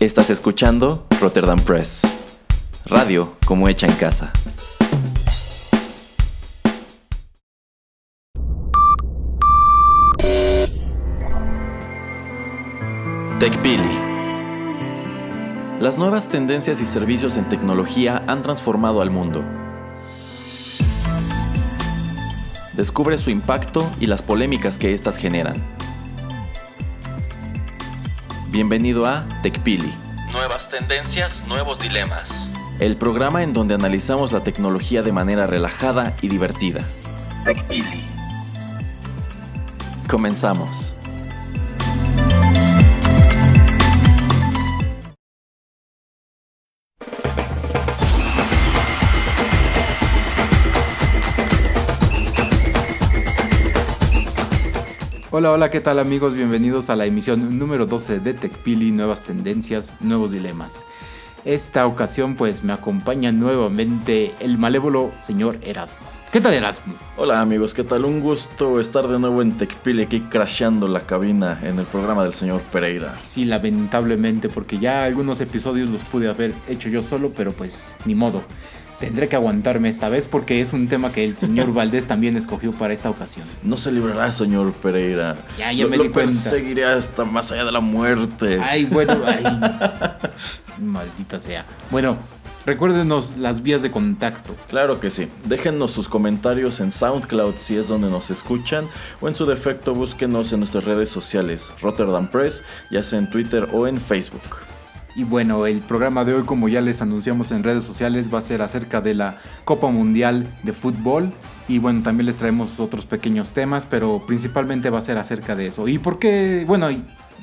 Estás escuchando Rotterdam Press. Radio como hecha en casa. TechPili. Las nuevas tendencias y servicios en tecnología han transformado al mundo. Descubre su impacto y las polémicas que éstas generan. Bienvenido a TechPili. Nuevas tendencias, nuevos dilemas. El programa en donde analizamos la tecnología de manera relajada y divertida. TechPili. Comenzamos. Hola, hola, ¿qué tal amigos? Bienvenidos a la emisión número 12 de TechPili, nuevas tendencias, nuevos dilemas. Esta ocasión pues me acompaña nuevamente el malévolo señor Erasmo. ¿Qué tal Erasmo? Hola amigos, ¿qué tal? Un gusto estar de nuevo en TechPili aquí crashando la cabina en el programa del señor Pereira. Sí, lamentablemente porque ya algunos episodios los pude haber hecho yo solo, pero pues ni modo. Tendré que aguantarme esta vez porque es un tema que el señor Valdés también escogió para esta ocasión. No se librará, señor Pereira. Ya, ya me di cuenta. Seguiré hasta más allá de la muerte. Ay, bueno, ay. Maldita sea. Bueno, recuérdenos las vías de contacto. Claro que sí. Déjennos sus comentarios en SoundCloud si es donde nos escuchan o en su defecto búsquenos en nuestras redes sociales, Rotterdam Press, ya sea en Twitter o en Facebook. Y bueno, el programa de hoy, como ya les anunciamos en redes sociales, va a ser acerca de la Copa Mundial de Fútbol. Y bueno, también les traemos otros pequeños temas, pero principalmente va a ser acerca de eso. ¿Y por qué? Bueno,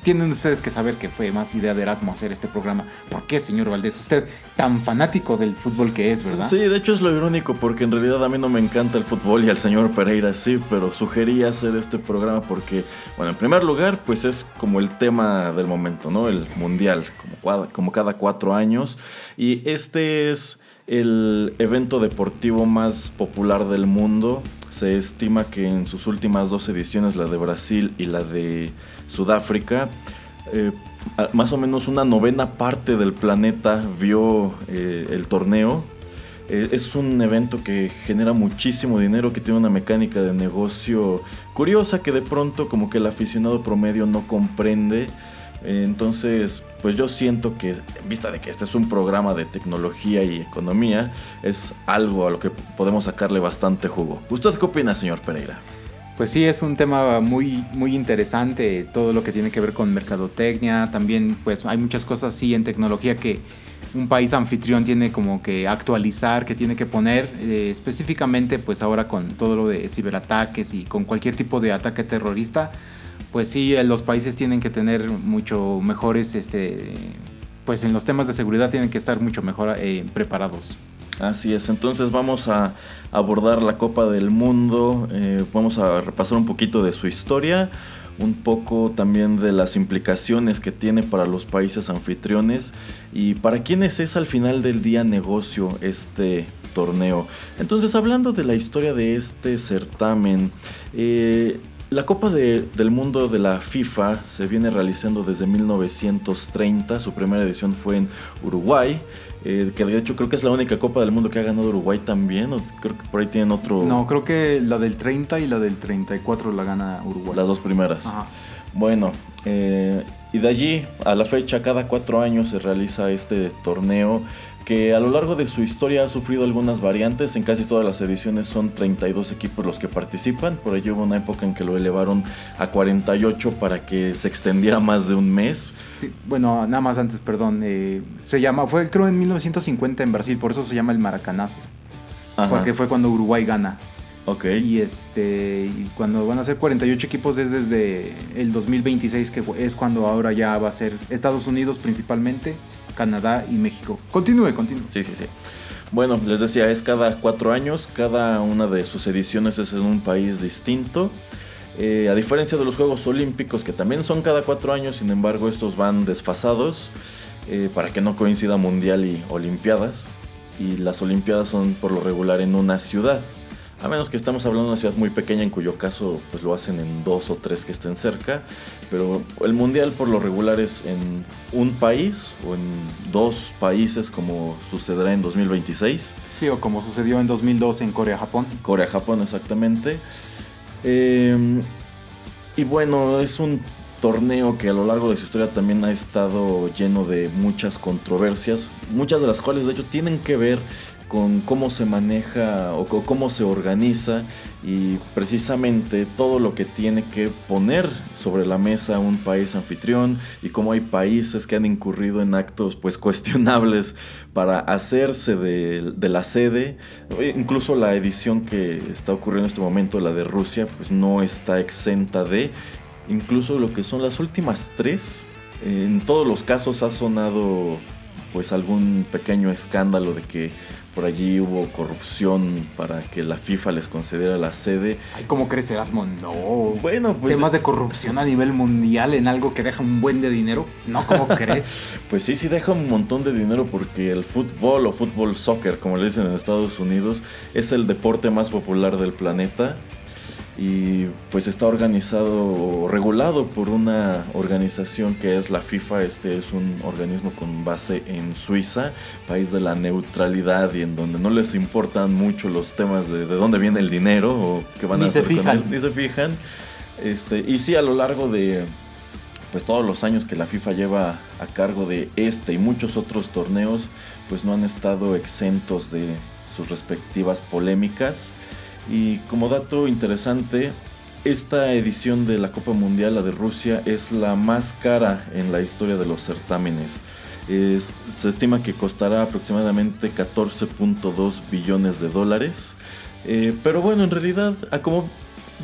tienen ustedes que saber que fue más idea de Erasmo hacer este programa. ¿Por qué, señor Valdés? Usted tan fanático del fútbol que es, ¿verdad? Sí, de hecho es lo irónico porque en realidad a mí no me encanta el fútbol y al señor Pereira sí, pero sugerí hacer este programa porque, bueno, en primer lugar, pues es como el tema del momento, ¿no? El mundial, como, como cada cuatro años. Y este es el evento deportivo más popular del mundo. Se estima que en sus últimas dos ediciones, la de Brasil y la de Sudáfrica, eh, más o menos una novena parte del planeta vio eh, el torneo. Eh, es un evento que genera muchísimo dinero, que tiene una mecánica de negocio curiosa que de pronto como que el aficionado promedio no comprende. Entonces, pues yo siento que, en vista de que este es un programa de tecnología y economía, es algo a lo que podemos sacarle bastante jugo. ¿Usted qué opina, señor Pereira? Pues sí, es un tema muy, muy interesante, todo lo que tiene que ver con mercadotecnia. También, pues hay muchas cosas así en tecnología que un país anfitrión tiene como que actualizar, que tiene que poner, eh, específicamente, pues ahora con todo lo de ciberataques y con cualquier tipo de ataque terrorista pues sí, eh, los países tienen que tener mucho mejores, este, pues en los temas de seguridad tienen que estar mucho mejor eh, preparados. Así es, entonces vamos a abordar la Copa del Mundo, eh, vamos a repasar un poquito de su historia, un poco también de las implicaciones que tiene para los países anfitriones y para quienes es al final del día negocio este torneo. Entonces hablando de la historia de este certamen, eh, la Copa del Mundo de la FIFA se viene realizando desde 1930. Su primera edición fue en Uruguay. Eh, que de hecho creo que es la única Copa del Mundo que ha ganado Uruguay también. O creo que por ahí tienen otro. No, creo que la del 30 y la del 34 la gana Uruguay. Las dos primeras. Bueno, eh, y de allí a la fecha, cada cuatro años se realiza este torneo que a lo largo de su historia ha sufrido algunas variantes. En casi todas las ediciones son 32 equipos los que participan. Por ello hubo una época en que lo elevaron a 48 para que se extendiera más de un mes. Sí, bueno, nada más antes, perdón. Eh, se llama, fue creo en 1950 en Brasil, por eso se llama el Maracanazo. Porque fue cuando Uruguay gana. Ok. Y este cuando van a ser 48 equipos es desde el 2026, que es cuando ahora ya va a ser Estados Unidos principalmente, Canadá y México. Continúe, continúe. Sí, sí, sí. Bueno, les decía, es cada cuatro años, cada una de sus ediciones es en un país distinto. Eh, a diferencia de los Juegos Olímpicos, que también son cada cuatro años, sin embargo estos van desfasados eh, para que no coincida Mundial y Olimpiadas. Y las Olimpiadas son por lo regular en una ciudad. A menos que estamos hablando de una ciudad muy pequeña en cuyo caso pues lo hacen en dos o tres que estén cerca, pero el mundial por lo regular es en un país o en dos países como sucederá en 2026. Sí, o como sucedió en 2012 en Corea-Japón. Corea-Japón, exactamente. Eh, y bueno, es un torneo que a lo largo de su historia también ha estado lleno de muchas controversias, muchas de las cuales de hecho tienen que ver con cómo se maneja o cómo se organiza y precisamente todo lo que tiene que poner sobre la mesa un país anfitrión y cómo hay países que han incurrido en actos pues cuestionables para hacerse de, la sede. Incluso la edición que está ocurriendo en este momento, la de Rusia, pues no está exenta de incluso lo que son las últimas tres. En todos los casos ha sonado pues algún pequeño escándalo de que por allí hubo corrupción para que la FIFA les concediera la sede. Ay, ¿cómo crees, Erasmo? No. Bueno, pues. Temas de corrupción a nivel mundial en algo que deja un buen de dinero. No, ¿cómo crees? Pues sí, sí deja un montón de dinero porque el fútbol o fútbol soccer, como le dicen en Estados Unidos, es el deporte más popular del planeta y pues está organizado o regulado por una organización que es la FIFA. Este es un organismo con base en Suiza, país de la neutralidad y en donde no les importan mucho los temas de, de dónde viene el dinero o qué van Ni a se hacer con fijan. él. Ni se fijan. Este, y sí, a lo largo de pues todos los años que la FIFA lleva a cargo de este y muchos otros torneos, pues no han estado exentos de sus respectivas polémicas. Y como dato interesante, esta edición de la Copa Mundial, la de Rusia, es la más cara en la historia de los certámenes. Es- se estima que costará aproximadamente 14.2 billones de dólares. Eh, pero bueno, en realidad, a como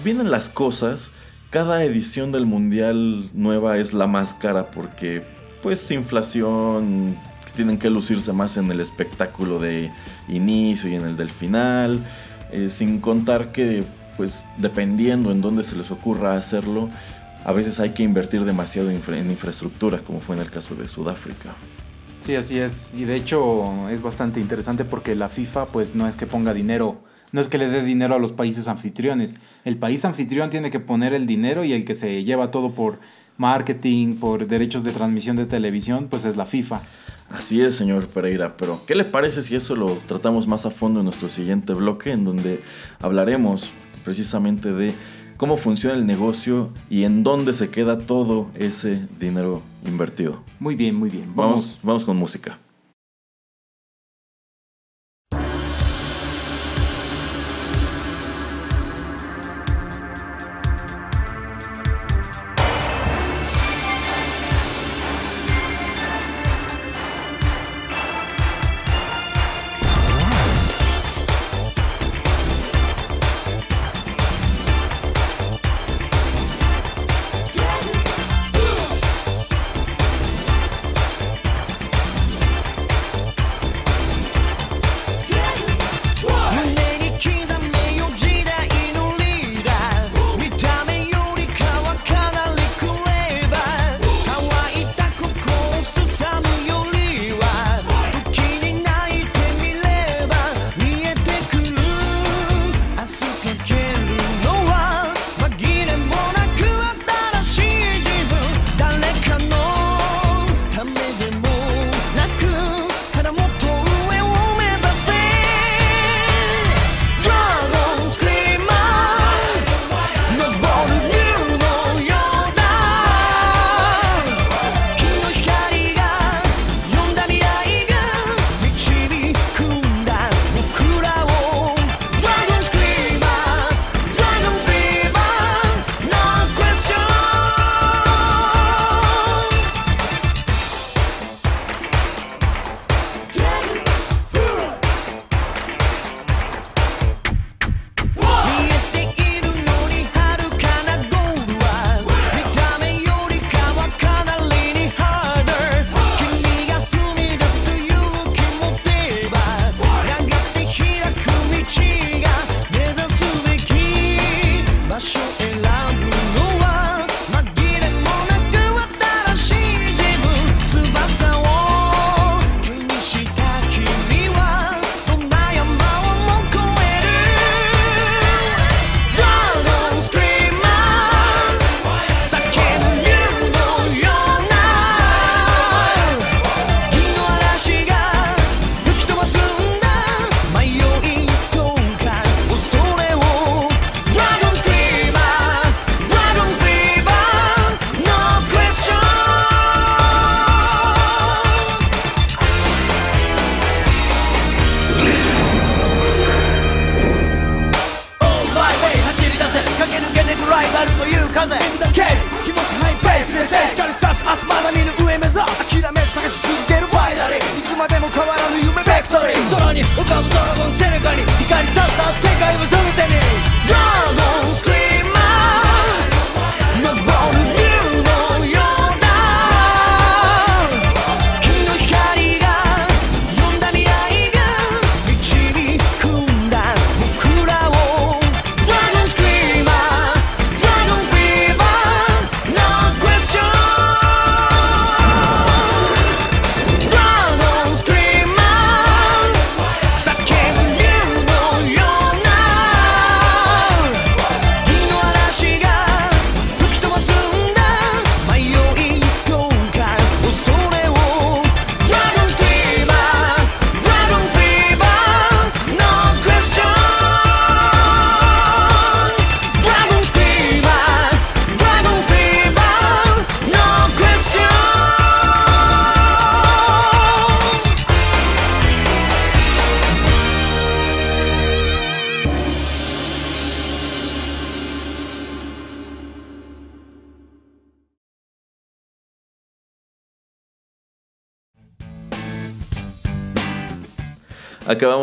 vienen las cosas, cada edición del Mundial nueva es la más cara porque, pues, inflación, tienen que lucirse más en el espectáculo de inicio y en el del final. Eh, sin contar que, pues, dependiendo en dónde se les ocurra hacerlo, a veces hay que invertir demasiado en infra- en infraestructura, como fue en el caso de Sudáfrica. Sí, así es. Y de hecho es bastante interesante porque la FIFA pues no es que ponga dinero, no es que le dé dinero a los países anfitriones. El país anfitrión tiene que poner el dinero y el que se lleva todo por marketing, por derechos de transmisión de televisión, pues es la FIFA. Así es, señor Pereira, pero ¿qué le parece si eso lo tratamos más a fondo en nuestro siguiente bloque, en donde hablaremos precisamente de cómo funciona el negocio y en dónde se queda todo ese dinero invertido? Muy bien, muy bien. Vamos, Vamos. vamos con música.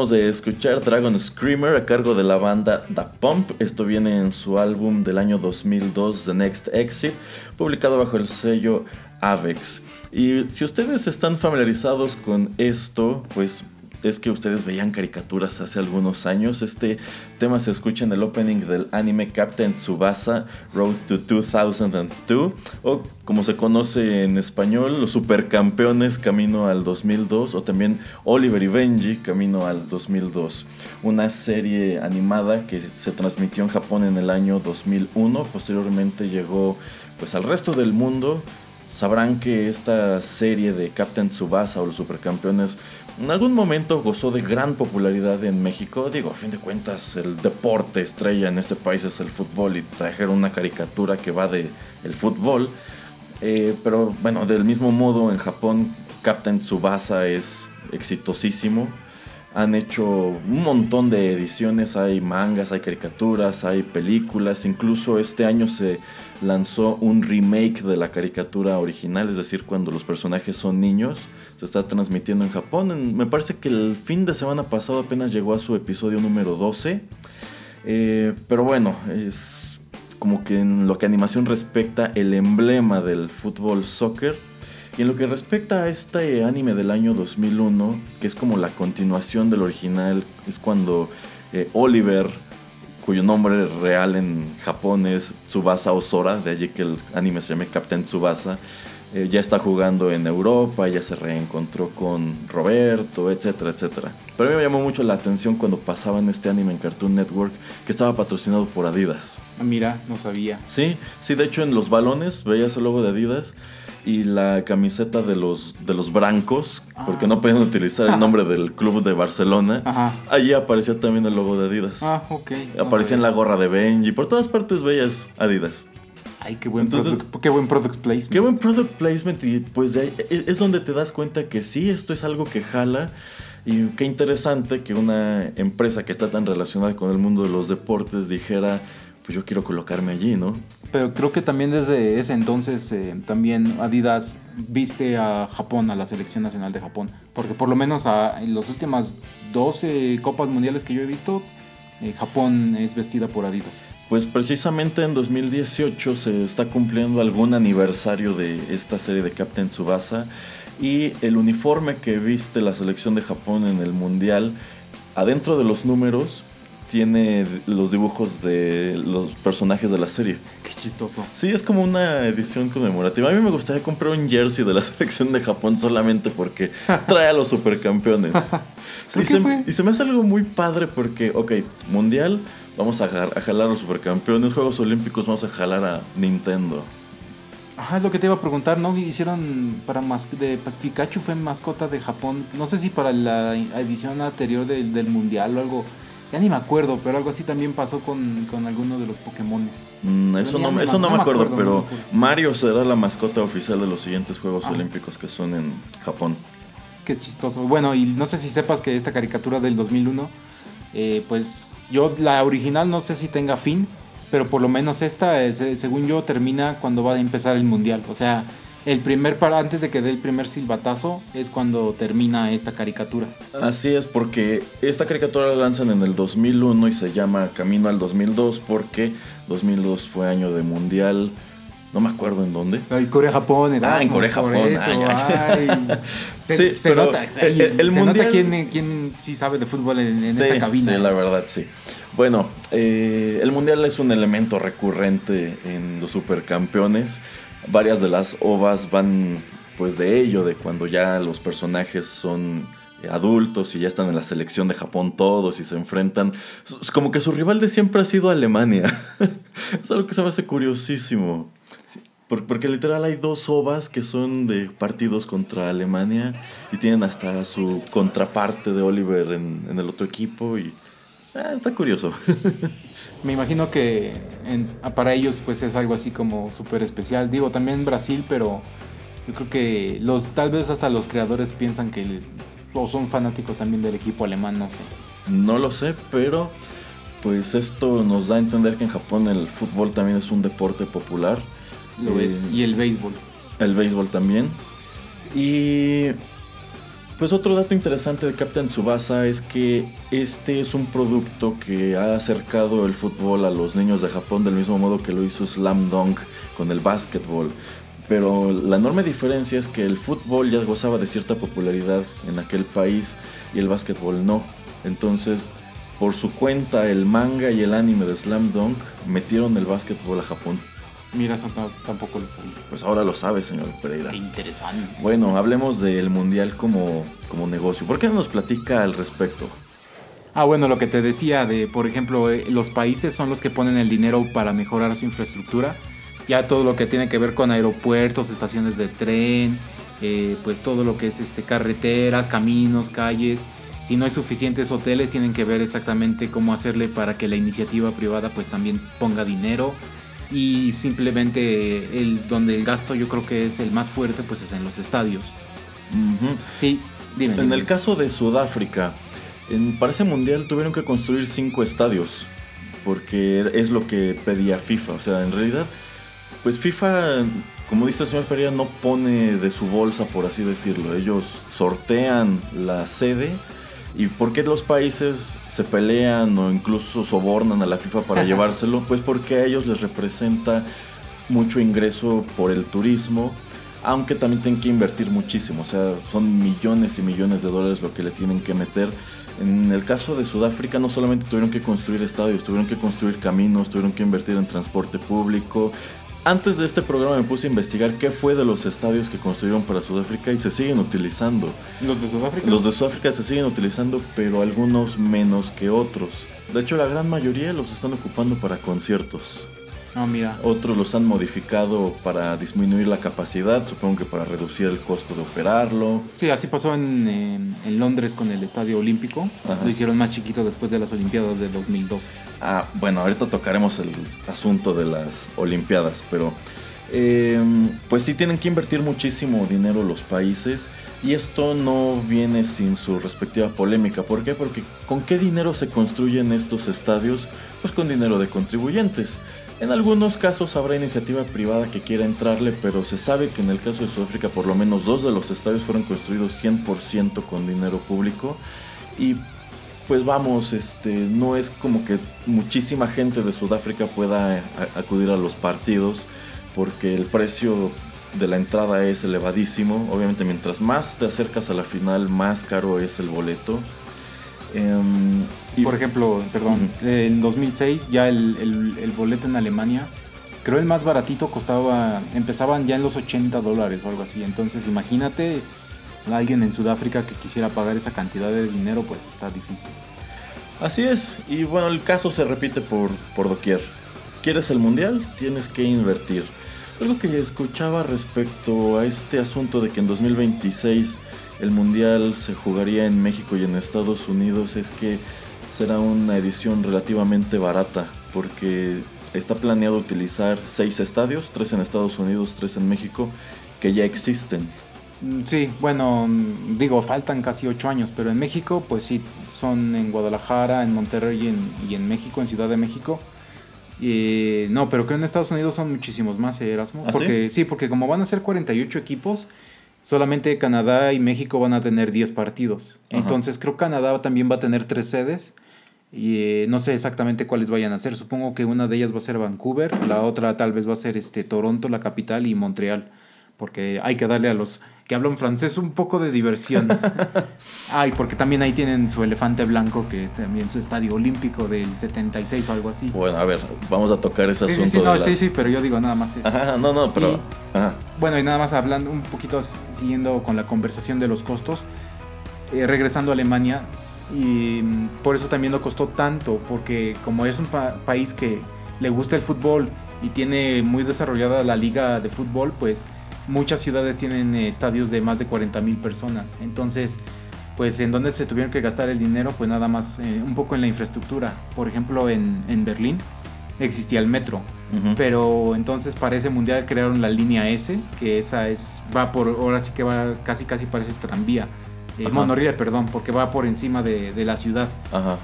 De escuchar Dragon Screamer a cargo de la banda Da Pump. Esto viene en su álbum del año 2002, The Next Exit, publicado bajo el sello Avex. Y si ustedes están familiarizados con esto, pues es que ustedes veían caricaturas hace algunos años. Este tema se escucha en el opening del anime Captain Tsubasa Road to 2002 o como se conoce en español, Los Supercampeones Camino al 2002 o también Oliver y Benji Camino al 2002. Una serie animada que se transmitió en Japón en el año 2001, posteriormente llegó pues al resto del mundo sabrán que esta serie de Captain Tsubasa o los Supercampeones en algún momento gozó de gran popularidad en México. Digo, a fin de cuentas, el deporte estrella en este país es el fútbol y trajeron una caricatura que va de el fútbol. Eh, pero bueno, del mismo modo en Japón, Captain Tsubasa es exitosísimo. Han hecho un montón de ediciones, hay mangas, hay caricaturas, hay películas, incluso este año se lanzó un remake de la caricatura original, es decir, cuando los personajes son niños, se está transmitiendo en Japón. me parece que el fin de semana pasado apenas llegó a su episodio número 12, eh, pero bueno, es como que en lo que animación respecta el emblema del fútbol soccer y en lo que respecta a este anime del año 2001, que es como la continuación del original, es cuando eh, Oliver, cuyo nombre real en Japón es Tsubasa Osora, de allí que el anime se llama Captain Tsubasa, eh, ya está jugando en Europa, ya se reencontró con Roberto, etcétera, etcétera. Pero a mí me llamó mucho la atención cuando pasaban este anime en Cartoon Network, que estaba patrocinado por Adidas. Ah, mira, no sabía. Sí, sí, de hecho en los balones veías el logo de Adidas y la camiseta de los, de los Brancos, porque no podían utilizar el nombre del club de Barcelona. Allí aparecía también el logo de Adidas. Ah, ok. Aparecía en la gorra de Benji, por todas partes veías Adidas. Ay, qué buen, product, qué buen product placement. Qué buen product placement y pues de e, es donde te das cuenta que sí, esto es algo que jala y qué interesante que una empresa que está tan relacionada con el mundo de los deportes dijera, pues yo quiero colocarme allí, ¿no? Pero creo que también desde ese entonces eh, también Adidas viste a Japón, a la selección nacional de Japón. Porque por lo menos en las últimas 12 Copas Mundiales que yo he visto, eh, Japón es vestida por Adidas. Pues precisamente en 2018 se está cumpliendo algún aniversario de esta serie de Captain Tsubasa y el uniforme que viste la selección de Japón en el Mundial, adentro de los números tiene los dibujos de los personajes de la serie. Qué chistoso. Sí, es como una edición conmemorativa. A mí me gustaría comprar un jersey de la selección de Japón solamente porque trae a los supercampeones. y, se, y, se, me hace algo muy padre porque, ok, mundial, vamos a, a jalar a los supercampeones, Juegos Olímpicos, vamos a jalar a Nintendo. Ajá, es lo que te iba a preguntar, ¿no? Hicieron para más de Pikachu fue mascota de Japón. No sé si para la edición anterior del, del mundial o algo ya ni me acuerdo, pero algo así también pasó con, con alguno de los Pokémones. Mm, eso no, eso no, me acuerdo, pero Mario será la mascota oficial de los siguientes Juegos ah. Olímpicos que son en Japón. Qué chistoso. Bueno, y no sé si sepas que esta caricatura del 2001, eh, pues yo la original no sé si tenga fin, pero por lo menos esta, eh, según yo, termina cuando va a empezar el mundial. O sea, el primer para antes de que dé el primer silbatazo es cuando termina esta caricatura. Así es, porque esta caricatura la lanzan en el 2001 y se llama Camino al 2002 porque 2002 fue año de mundial. No me acuerdo en dónde. En Corea-Japón. Ah, en Corea-Japón. se, se nota. El, se nota quién, quién, sí sabe de fútbol en, esta cabina. Sí, la verdad, sí. Bueno, eh, el mundial es un elemento recurrente en los supercampeones varias de las ovas van pues de ello, de cuando ya los personajes son adultos y ya están en la selección de Japón todos y se enfrentan. Como que su rival de siempre ha sido Alemania. es algo que se me hace curiosísimo. Porque literal hay dos ovas que son de partidos contra Alemania y tienen hasta su contraparte de Oliver en, el otro equipo y eh, está curioso. Me imagino que para ellos pues es algo así como súper especial. Digo, también Brasil, pero yo creo que los tal vez hasta los creadores piensan que o son fanáticos también del equipo alemán, no sé. No lo sé, pero pues esto nos da a entender que en Japón el fútbol también es un deporte popular. Lo es, eh, y el béisbol. El béisbol también. Y Pues otro dato interesante de Captain Tsubasa es que este es un producto que ha acercado el fútbol a los niños de Japón del mismo modo que lo hizo Slam Dunk con el básquetbol. Pero la enorme diferencia es que el fútbol ya gozaba de cierta popularidad en aquel país y el básquetbol no. Entonces, por su cuenta, el manga y el anime de Slam Dunk metieron el básquetbol a Japón. Mira, eso tampoco lo sabía. Pues ahora lo sabe, señor Pereira. Qué interesante. Bueno, hablemos del mundial como, como negocio. ¿Por qué no nos platica al respecto? Ah, bueno, lo que te decía de, por ejemplo, eh, los países son los que ponen el dinero para mejorar su infraestructura. Ya todo lo que tiene que ver con aeropuertos, estaciones de tren, eh, pues todo lo que es este carreteras, caminos, calles. Si no hay suficientes hoteles, tienen que ver exactamente cómo hacerle para que la iniciativa privada pues también ponga dinero y simplemente el donde el gasto yo creo que es el más fuerte pues es en los estadios. Sí, dime. En el caso de Sudáfrica, en, para ese mundial tuvieron que construir cinco estadios porque es lo que pedía FIFA. O sea, en realidad, pues FIFA, como dice el señor Pereira, no pone de su bolsa, por así decirlo. Ellos sortean la sede ¿Y por qué los países se pelean o incluso sobornan a la FIFA para llevárselo? Pues porque a ellos les representa mucho ingreso por el turismo, aunque también tienen que invertir muchísimo, o sea, son millones y millones de dólares lo que le tienen que meter. En el caso de Sudáfrica no solamente tuvieron que construir estadios, tuvieron que construir caminos, tuvieron que invertir en transporte público, antes de este programa me puse a investigar qué fue de los estadios que construyeron para Sudáfrica y se siguen utilizando. ¿Los de Sudáfrica? Los de Sudáfrica se siguen utilizando, pero algunos menos que otros. De hecho, la gran mayoría los están ocupando para conciertos. Mira. Otros los han modificado para disminuir la capacidad, supongo que para reducir el costo de operarlo. Sí, así pasó en, Londres con el Estadio Olímpico. Lo hicieron más chiquito después de las Olimpiadas de 2012. Ah, bueno, ahorita tocaremos el asunto de las Olimpiadas, pero em, pues sí tienen que invertir muchísimo dinero los países. Y esto no viene sin su respectiva polémica. ¿Por qué? Porque ¿con qué dinero se construyen estos estadios? Pues con dinero de contribuyentes. En algunos casos habrá iniciativa privada que quiera entrarle, pero se sabe que en el caso de Sudáfrica por lo menos dos de los estadios fueron construidos 100% con dinero público y pues vamos, este, no es como que muchísima gente de Sudáfrica pueda acudir a los partidos porque el precio de la entrada es elevadísimo. Obviamente mientras más te acercas a la final, más caro es el boleto. Em, y, Por ejemplo, perdón, en 2006 ya el, boleto en Alemania, creo el más baratito costaba, empezaban ya en los 80 dólares o algo así. Entonces imagínate alguien en Sudáfrica que quisiera pagar esa cantidad de dinero, pues está difícil. Así es, y bueno, el caso se repite por, por doquier. ¿Quieres el mundial? Tienes que invertir. Algo que escuchaba respecto a este asunto de que en 2026 el Mundial se jugaría en México y en Estados Unidos es que será una edición relativamente barata porque está planeado utilizar seis estadios, tres en Estados Unidos, tres en México, que ya existen. Mm, sí, bueno, mm, digo, faltan casi ocho años, pero en México, pues sí, son en Guadalajara, en Monterrey y en, y en México, en Ciudad de México. Y, no, pero creo que en Estados Unidos son muchísimos más, ¿eh, Erasmo. ¿Ah, porque, sí? porque como van a ser 48 equipos, solamente Canadá y México van a tener 10 partidos. Entonces creo que Canadá también va a tener tres sedes. Y eh, no sé exactamente cuáles vayan a ser. Supongo que una de ellas va a ser Vancouver, la otra tal vez va a ser este Toronto, la capital, y Montreal. Porque hay que darle a los que hablan francés un poco de diversión. Ay, porque también ahí tienen su elefante blanco, que es también su estadio olímpico del 76 o algo así. Bueno, a ver, vamos a tocar ese sí, asunto. Sí, sí, no, sí, sí, pero yo digo nada más Ajá, no, no, pero... Bueno, y nada más hablando un poquito, siguiendo con la conversación de los costos, eh, regresando a Alemania, y mm, por eso también no costó tanto, porque como es un país que le gusta el fútbol y tiene muy desarrollada la liga de fútbol, pues muchas ciudades tienen eh, estadios de más de 40 mil personas. Entonces, pues en donde se tuvieron que gastar el dinero, pues nada más eh, un poco en la infraestructura. Por ejemplo, en, en Berlín existía el metro, pero entonces para ese mundial crearon la línea S, que esa es, va por, ahora sí que va casi casi parece tranvía. Eh, monorriel, perdón, porque va por encima de, de la ciudad.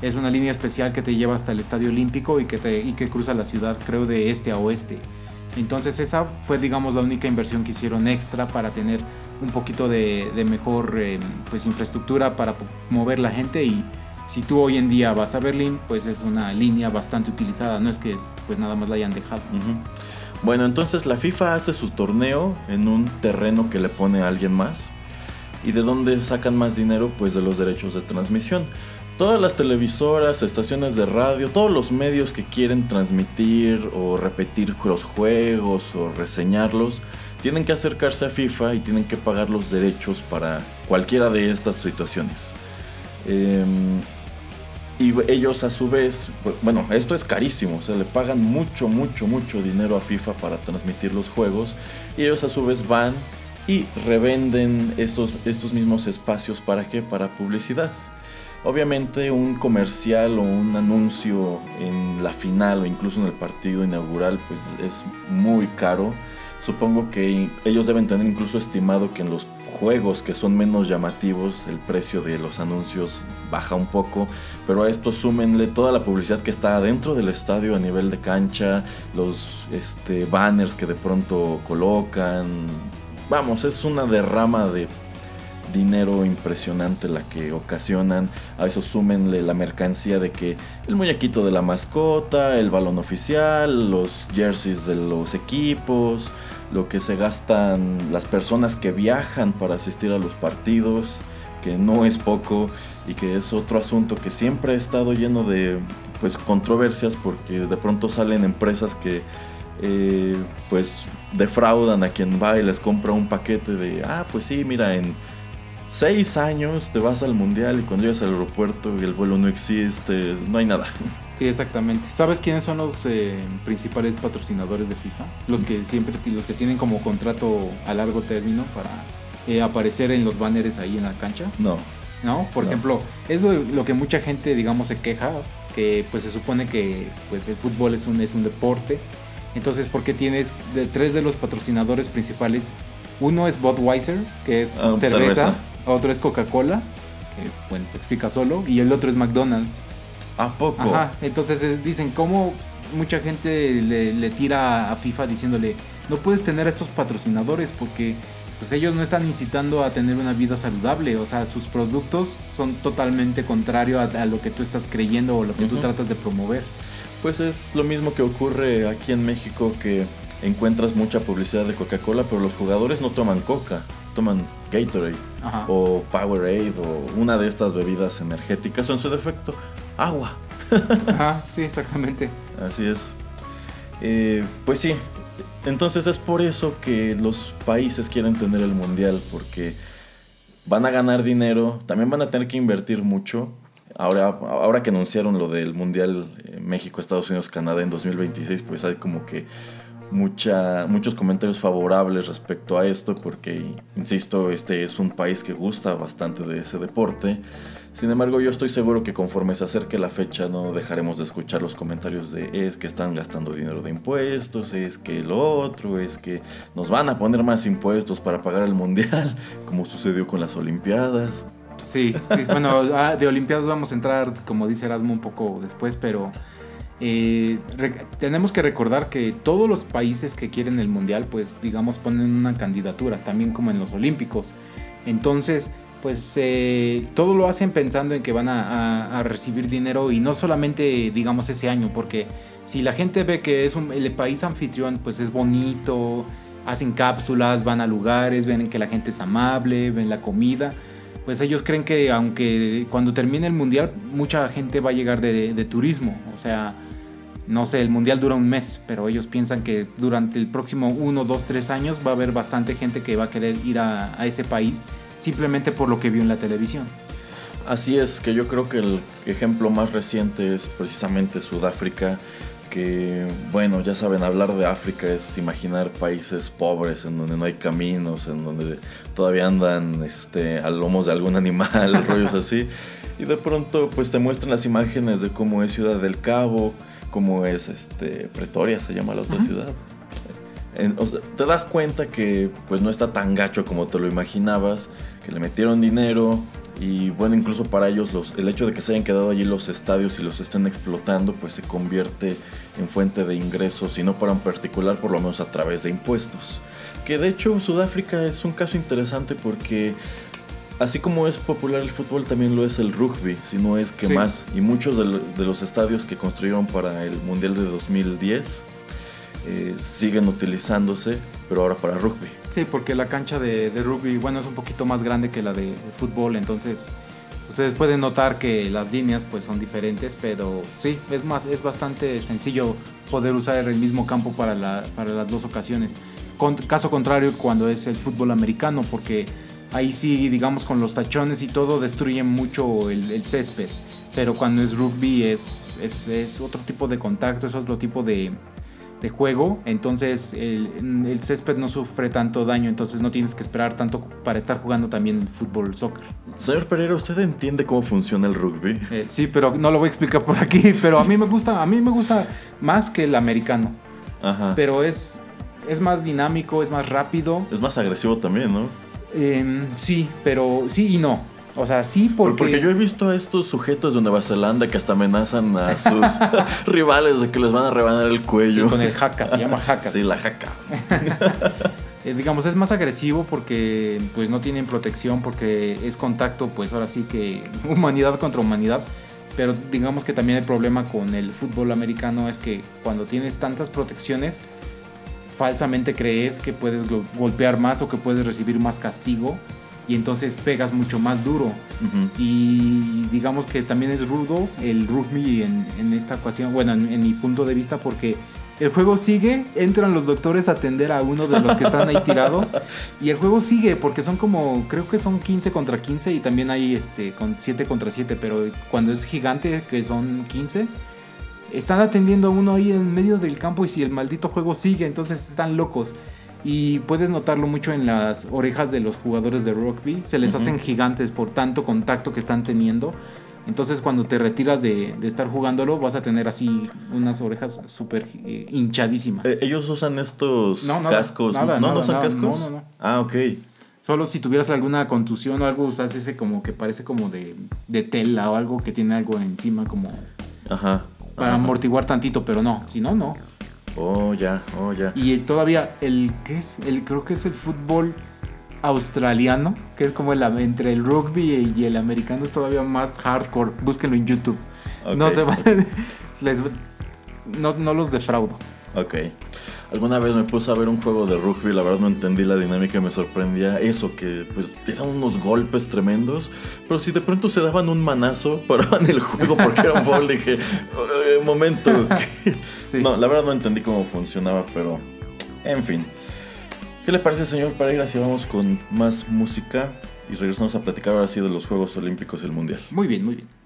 Es una línea especial que te lleva hasta el Estadio Olímpico y que, te, y que cruza la ciudad, creo, de este a oeste. Entonces esa fue, digamos, la única inversión que hicieron extra para tener un poquito de, mejor eh, pues, infraestructura para mover la gente y si tú hoy en día vas a Berlín, pues es una línea bastante utilizada, no es que pues nada más la hayan dejado. Bueno, entonces la FIFA hace su torneo en un terreno que le pone a alguien más. ¿Y de dónde sacan más dinero? Pues de los derechos de transmisión. Todas las televisoras, estaciones de radio, todos los medios que quieren transmitir o repetir los juegos o reseñarlos, tienen que acercarse a FIFA y tienen que pagar los derechos para cualquiera de estas situaciones. Em, y ellos a su vez, bueno, esto es carísimo, o sea, le pagan mucho, mucho, mucho dinero a FIFA para transmitir los juegos. Y ellos a su vez van y revenden estos, estos mismos espacios para qué? Para publicidad. Obviamente un comercial o un anuncio en la final o incluso en el partido inaugural pues es muy caro. Supongo que ellos deben tener incluso estimado que en los juegos que son menos llamativos el precio de los anuncios baja un poco, pero a esto súmenle toda la publicidad que está dentro del estadio a nivel de cancha, los este, banners que de pronto colocan. Vamos, es una derrama de dinero impresionante la que ocasionan. A eso súmenle la mercancía de que el muñequito de la mascota, el balón oficial, los jerseys de los equipos, lo que se gastan las personas que viajan para asistir a los partidos, que no es poco y que es otro asunto que siempre ha estado lleno de pues controversias porque de pronto salen empresas que eh, pues defraudan a quien va y les compra un paquete de ah pues sí mira en seis años te vas al mundial y cuando llegas al aeropuerto y el vuelo no existe, no hay nada. Sí, exactamente. ¿Sabes quiénes son los eh, principales patrocinadores de FIFA? Los que siempre, los que tienen como contrato a largo término para eh, aparecer en los banners ahí en la cancha. No. ¿No? Por ejemplo, es lo, que mucha gente, digamos, se queja, que pues se supone que pues el fútbol es un, es un deporte. Entonces, ¿por qué tienes de tres de los patrocinadores principales? Uno es Budweiser, que es ah, cerveza otro es Coca-Cola, que bueno, se explica solo, y el otro es McDonald's. ¿A poco? Ajá, entonces dicen, ¿cómo mucha gente le, tira a FIFA diciéndole, no puedes tener a estos patrocinadores porque pues ellos no están incitando a tener una vida saludable, o sea, sus productos son totalmente contrario a, lo que tú estás creyendo o lo que tú tratas de promover. Pues es lo mismo que ocurre aquí en México que encuentras mucha publicidad de Coca-Cola, pero los jugadores no toman coca toman Gatorade o Powerade o una de estas bebidas energéticas o en su defecto agua. Ajá, sí, exactamente. Así es. Eh, pues sí, entonces es por eso que los países quieren tener el mundial, porque van a ganar dinero, también van a tener que invertir mucho. Ahora, ahora que anunciaron lo del mundial eh, México, Estados Unidos, Canadá en 2026, pues hay como que mucha, muchos comentarios favorables respecto a esto porque, insisto, este es un país que gusta bastante de ese deporte. Sin embargo, yo estoy seguro que conforme se acerque la fecha no dejaremos de escuchar los comentarios de es que están gastando dinero de impuestos, es que lo otro, es que nos van a poner más impuestos para pagar el mundial, como sucedió con las Olimpiadas. Sí, sí, bueno, ah, de Olimpiadas vamos a entrar, como dice Erasmo, un poco después, pero eh, tenemos que recordar que todos los países que quieren el mundial, pues digamos, ponen una candidatura, también como en los Olímpicos. Entonces, pues eh, todo lo hacen pensando en que van a, recibir dinero y no solamente, digamos, ese año, porque si la gente ve que es un, el país anfitrión, pues es bonito, hacen cápsulas, van a lugares, ven que la gente es amable, ven la comida pues ellos creen que aunque cuando termine el mundial mucha gente va a llegar de, de, turismo, o sea, no sé, el mundial dura un mes, pero ellos piensan que durante el próximo 1, 2, 3 años va a haber bastante gente que va a querer ir a, ese país simplemente por lo que vio en la televisión. Así es, que yo creo que el ejemplo más reciente es precisamente Sudáfrica, que bueno, ya saben, hablar de África es imaginar países pobres en donde no hay caminos, en donde todavía andan este, a lomos de algún animal, rollos así. Y de pronto pues te muestran las imágenes de cómo es Ciudad del Cabo, como es este Pretoria, se llama la otra ciudad. te das cuenta que pues no está tan gacho como te lo imaginabas, que le metieron dinero y bueno, incluso para ellos los, el hecho de que se hayan quedado allí los estadios y los estén explotando pues se convierte en fuente de ingresos y no para un particular por lo menos a través de impuestos. Que de hecho Sudáfrica es un caso interesante porque así como es popular el fútbol, también lo es el rugby, si no es que más. Y muchos de, los estadios que construyeron para el Mundial de 2010 eh, siguen utilizándose, pero ahora para rugby. Sí, porque la cancha de, rugby, bueno, es un poquito más grande que la de, fútbol, entonces ustedes pueden notar que las líneas pues son diferentes, pero sí, es, más, es bastante sencillo poder usar el mismo campo para, la, para las dos ocasiones. caso contrario cuando es el fútbol americano, porque ahí sí, digamos, con los tachones y todo, destruyen mucho el, césped. Pero cuando es rugby es, es, otro tipo de contacto, es otro tipo de, juego. Entonces el, césped no sufre tanto daño, entonces no tienes que esperar tanto para estar jugando también fútbol, soccer. Señor Pereira, ¿usted entiende cómo funciona el rugby? Eh, sí, pero no lo voy a explicar por aquí. Pero a mí me gusta, a mí me gusta más que el americano. Ajá. Pero es, es más dinámico, es más rápido. Es más agresivo también, ¿no? Em, sí, pero sí y no. O sea, sí porque... Porque yo he visto a estos sujetos de Nueva Zelanda que hasta amenazan a sus rivales de que les van a rebanar el cuello. Sí, con el jaca, se llama jaca. Sí, la jaca. Eh, digamos, es más agresivo porque pues no tienen protección, porque es contacto, pues ahora sí que humanidad contra humanidad. Pero digamos que también el problema con el fútbol americano es que cuando tienes tantas protecciones, falsamente crees que puedes golpear más o que puedes recibir más castigo y entonces pegas mucho más duro. Y digamos que también es rudo el rugby en, esta ocasión, bueno, en, mi punto de vista, porque el juego sigue, entran los doctores a atender a uno de los que están ahí tirados y el juego sigue porque son como, creo que son 15 contra 15 y también hay este con 7 contra 7, pero cuando es gigante que son 15 están atendiendo a uno ahí en medio del campo y si el maldito juego sigue, entonces están locos. Y puedes notarlo mucho en las orejas de los jugadores de rugby. Se les hacen gigantes por tanto contacto que están teniendo. Entonces cuando te retiras de, estar jugándolo vas a tener así unas orejas súper eh, hinchadísimas. Eh, ¿Ellos usan estos cascos? no, no usan cascos. No, no, no. Ah, ok. Solo si tuvieras alguna contusión o algo usas ese como que parece como de, de tela o algo que tiene algo encima como... Ajá para amortiguar tantito, pero no, si no, no. Oh, ya, oh, ya. Y todavía, el ¿qué es? El, creo que es el fútbol australiano, que es como el, entre el rugby y el americano, es todavía más hardcore. Búsquenlo en YouTube. No se les, no, no los defraudo. Ok. Alguna vez me puse a ver un juego de rugby, la verdad no entendí la dinámica, me sorprendía eso, que pues eran unos golpes tremendos, pero si de pronto se daban un manazo, paraban el juego porque era un foul, dije, eh, momento. No, la verdad no entendí cómo funcionaba, pero en fin. ¿Qué le parece, señor Pereira, si vamos con más música y regresamos a platicar ahora sí de los Juegos Olímpicos y el Mundial? Muy bien, muy bien.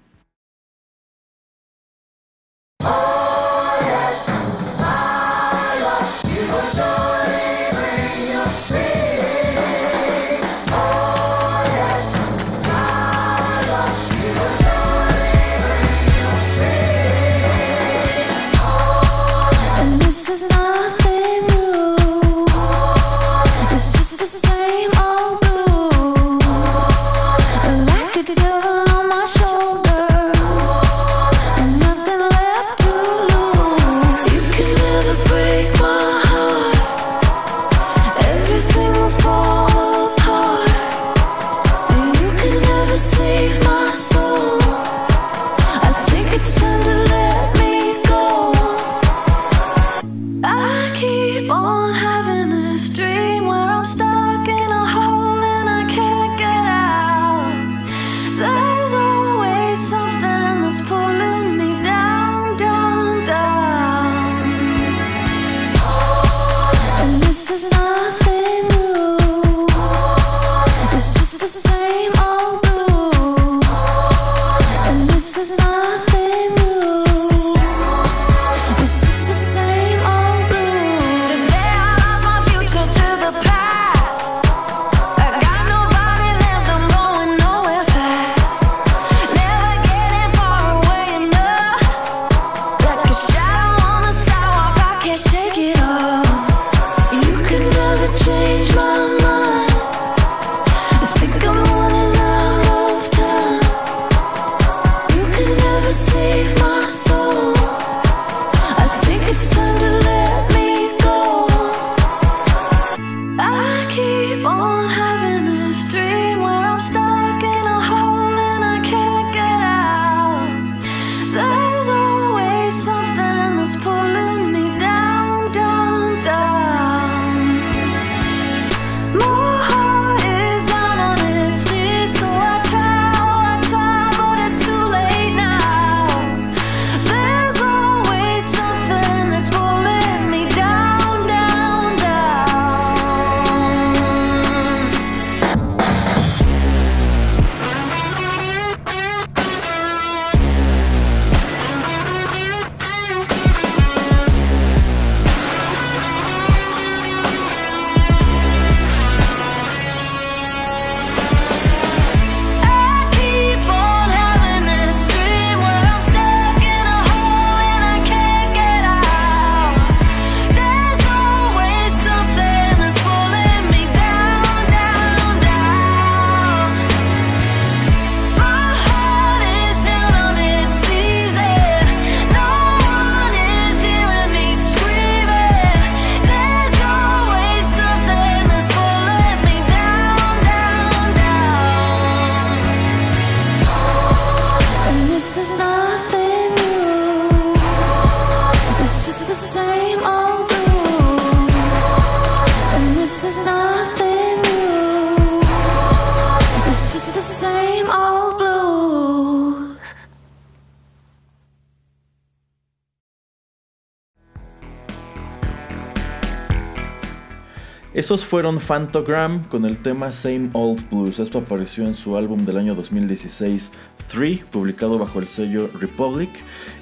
Fueron Fantogram con el tema Same Old Blues. Esto apareció en su álbum del año 2016, 3, publicado bajo el sello Republic.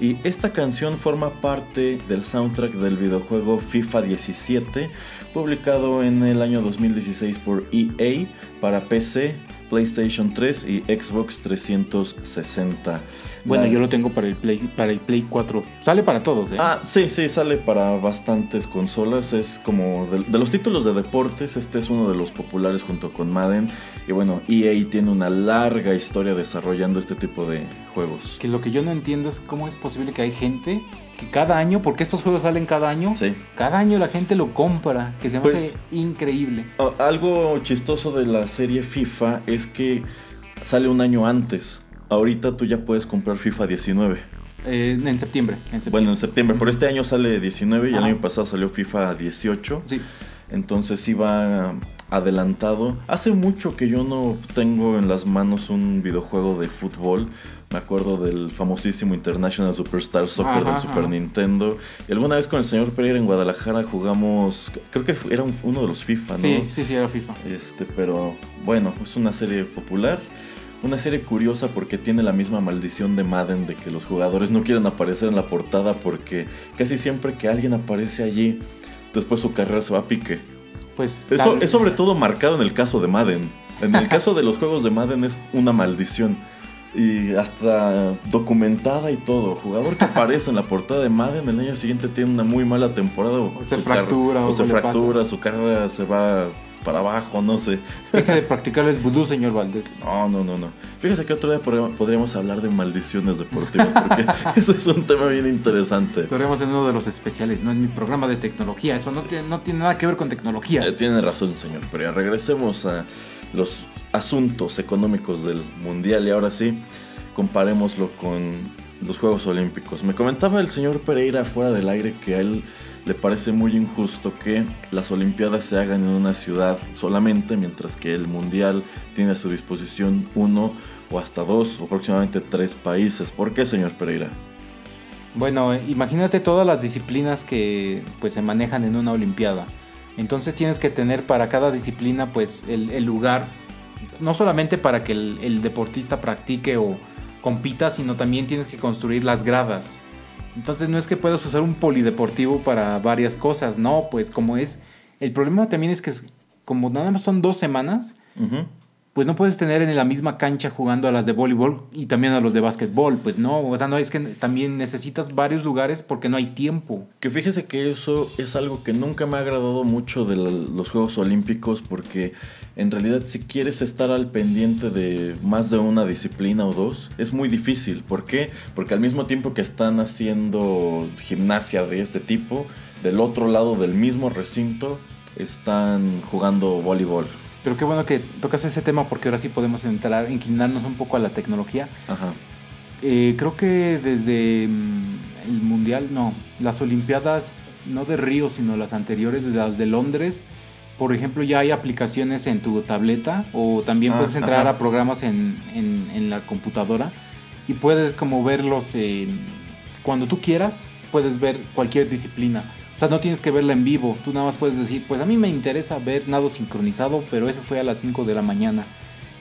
Y esta canción forma parte del soundtrack del videojuego FIFA 17, publicado en el año 2016 por EA para PC, PlayStation 3 y Xbox 360. Bueno, yo lo tengo para el Play, para el Play 4. Sale para todos, ¿eh? Ah, sí, sí, sale para bastantes consolas. Es como de, los títulos de deportes, este es uno de los populares junto con Madden. Y bueno, EA tiene una larga historia desarrollando este tipo de juegos. Que lo que yo no entiendo es cómo es posible que hay gente que cada año, porque estos juegos salen cada año, sí. cada año la gente lo compra, que se me pues, hace increíble. Algo chistoso de la serie FIFA es que sale un año antes ahorita tú ya puedes comprar FIFA 19. Eh, en, septiembre, Bueno, en septiembre. Por este año sale 19 y el año pasado salió FIFA 18. Sí. Entonces va adelantado. Hace mucho que yo no tengo en las manos un videojuego de fútbol. Me acuerdo del famosísimo International Superstar Soccer del Super Nintendo. Y alguna vez con el señor Pereira en Guadalajara jugamos, creo que era uno de los FIFA, ¿no? Sí, sí, sí, era FIFA. Este, pero bueno, es una serie popular. Una serie curiosa porque tiene la misma maldición de Madden de que los jugadores no quieren aparecer en la portada porque casi siempre que alguien aparece allí, después su carrera se va a pique. Pues Eso es sobre todo marcado en el caso de Madden. En el caso de los juegos de Madden es una maldición. Y hasta documentada y todo. Jugador que aparece en la portada de Madden el año siguiente tiene una muy mala temporada. O, se fractura. O, se fractura, su carrera se va para abajo, no sé. Deja de practicarles vudú, señor Valdés. No, no, no, no. Fíjese que otro día podríamos hablar de maldiciones deportivas, porque eso es un tema bien interesante. Podríamos en uno de los especiales, no en mi programa de tecnología. Eso no tiene, no tiene nada que ver con tecnología. Eh, tiene razón, señor. Pero ya regresemos a los asuntos económicos del mundial y ahora sí, comparémoslo con los Juegos Olímpicos. Me comentaba el señor Pereira fuera del aire que a él le parece muy injusto que las Olimpiadas se hagan en una ciudad solamente, mientras que el Mundial tiene a su disposición uno o hasta dos o próximamente tres países. ¿Por qué, señor Pereira? Bueno, imagínate todas las disciplinas que pues, se manejan en una Olimpiada. Entonces tienes que tener para cada disciplina pues el, lugar, no solamente para que el deportista practique o compita, sino también tienes que construir las gradas entonces no es que puedas usar un polideportivo para varias cosas, no, pues como es... El problema también es que como nada más son dos semanas, pues no puedes tener en la misma cancha jugando a las de voleibol y también a los de básquetbol, pues no, o sea, no es que también necesitas varios lugares porque no hay tiempo. Que fíjese que eso es algo que nunca me ha agradado mucho de los Juegos Olímpicos porque en realidad si quieres estar al pendiente de más de una disciplina o dos, es muy difícil. ¿Por qué? Porque al mismo tiempo que están haciendo gimnasia de este tipo, del otro lado del mismo recinto están jugando voleibol Pero qué bueno que tocas ese tema porque ahora sí podemos entrar, inclinarnos un poco a la tecnología. Ajá. Eh, creo que desde mm, el Mundial, no, las Olimpiadas, no de Río, sino las anteriores, las de Londres, por ejemplo, ya hay aplicaciones en tu tableta o también Ah, puedes entrar ajá. a programas en, en- en la computadora y puedes como verlos cuando tú quieras, puedes ver cualquier disciplina. O sea, no tienes que verla en vivo, tú nada más puedes decir, pues a mí me interesa ver nado sincronizado, pero eso fue a las 5 de la mañana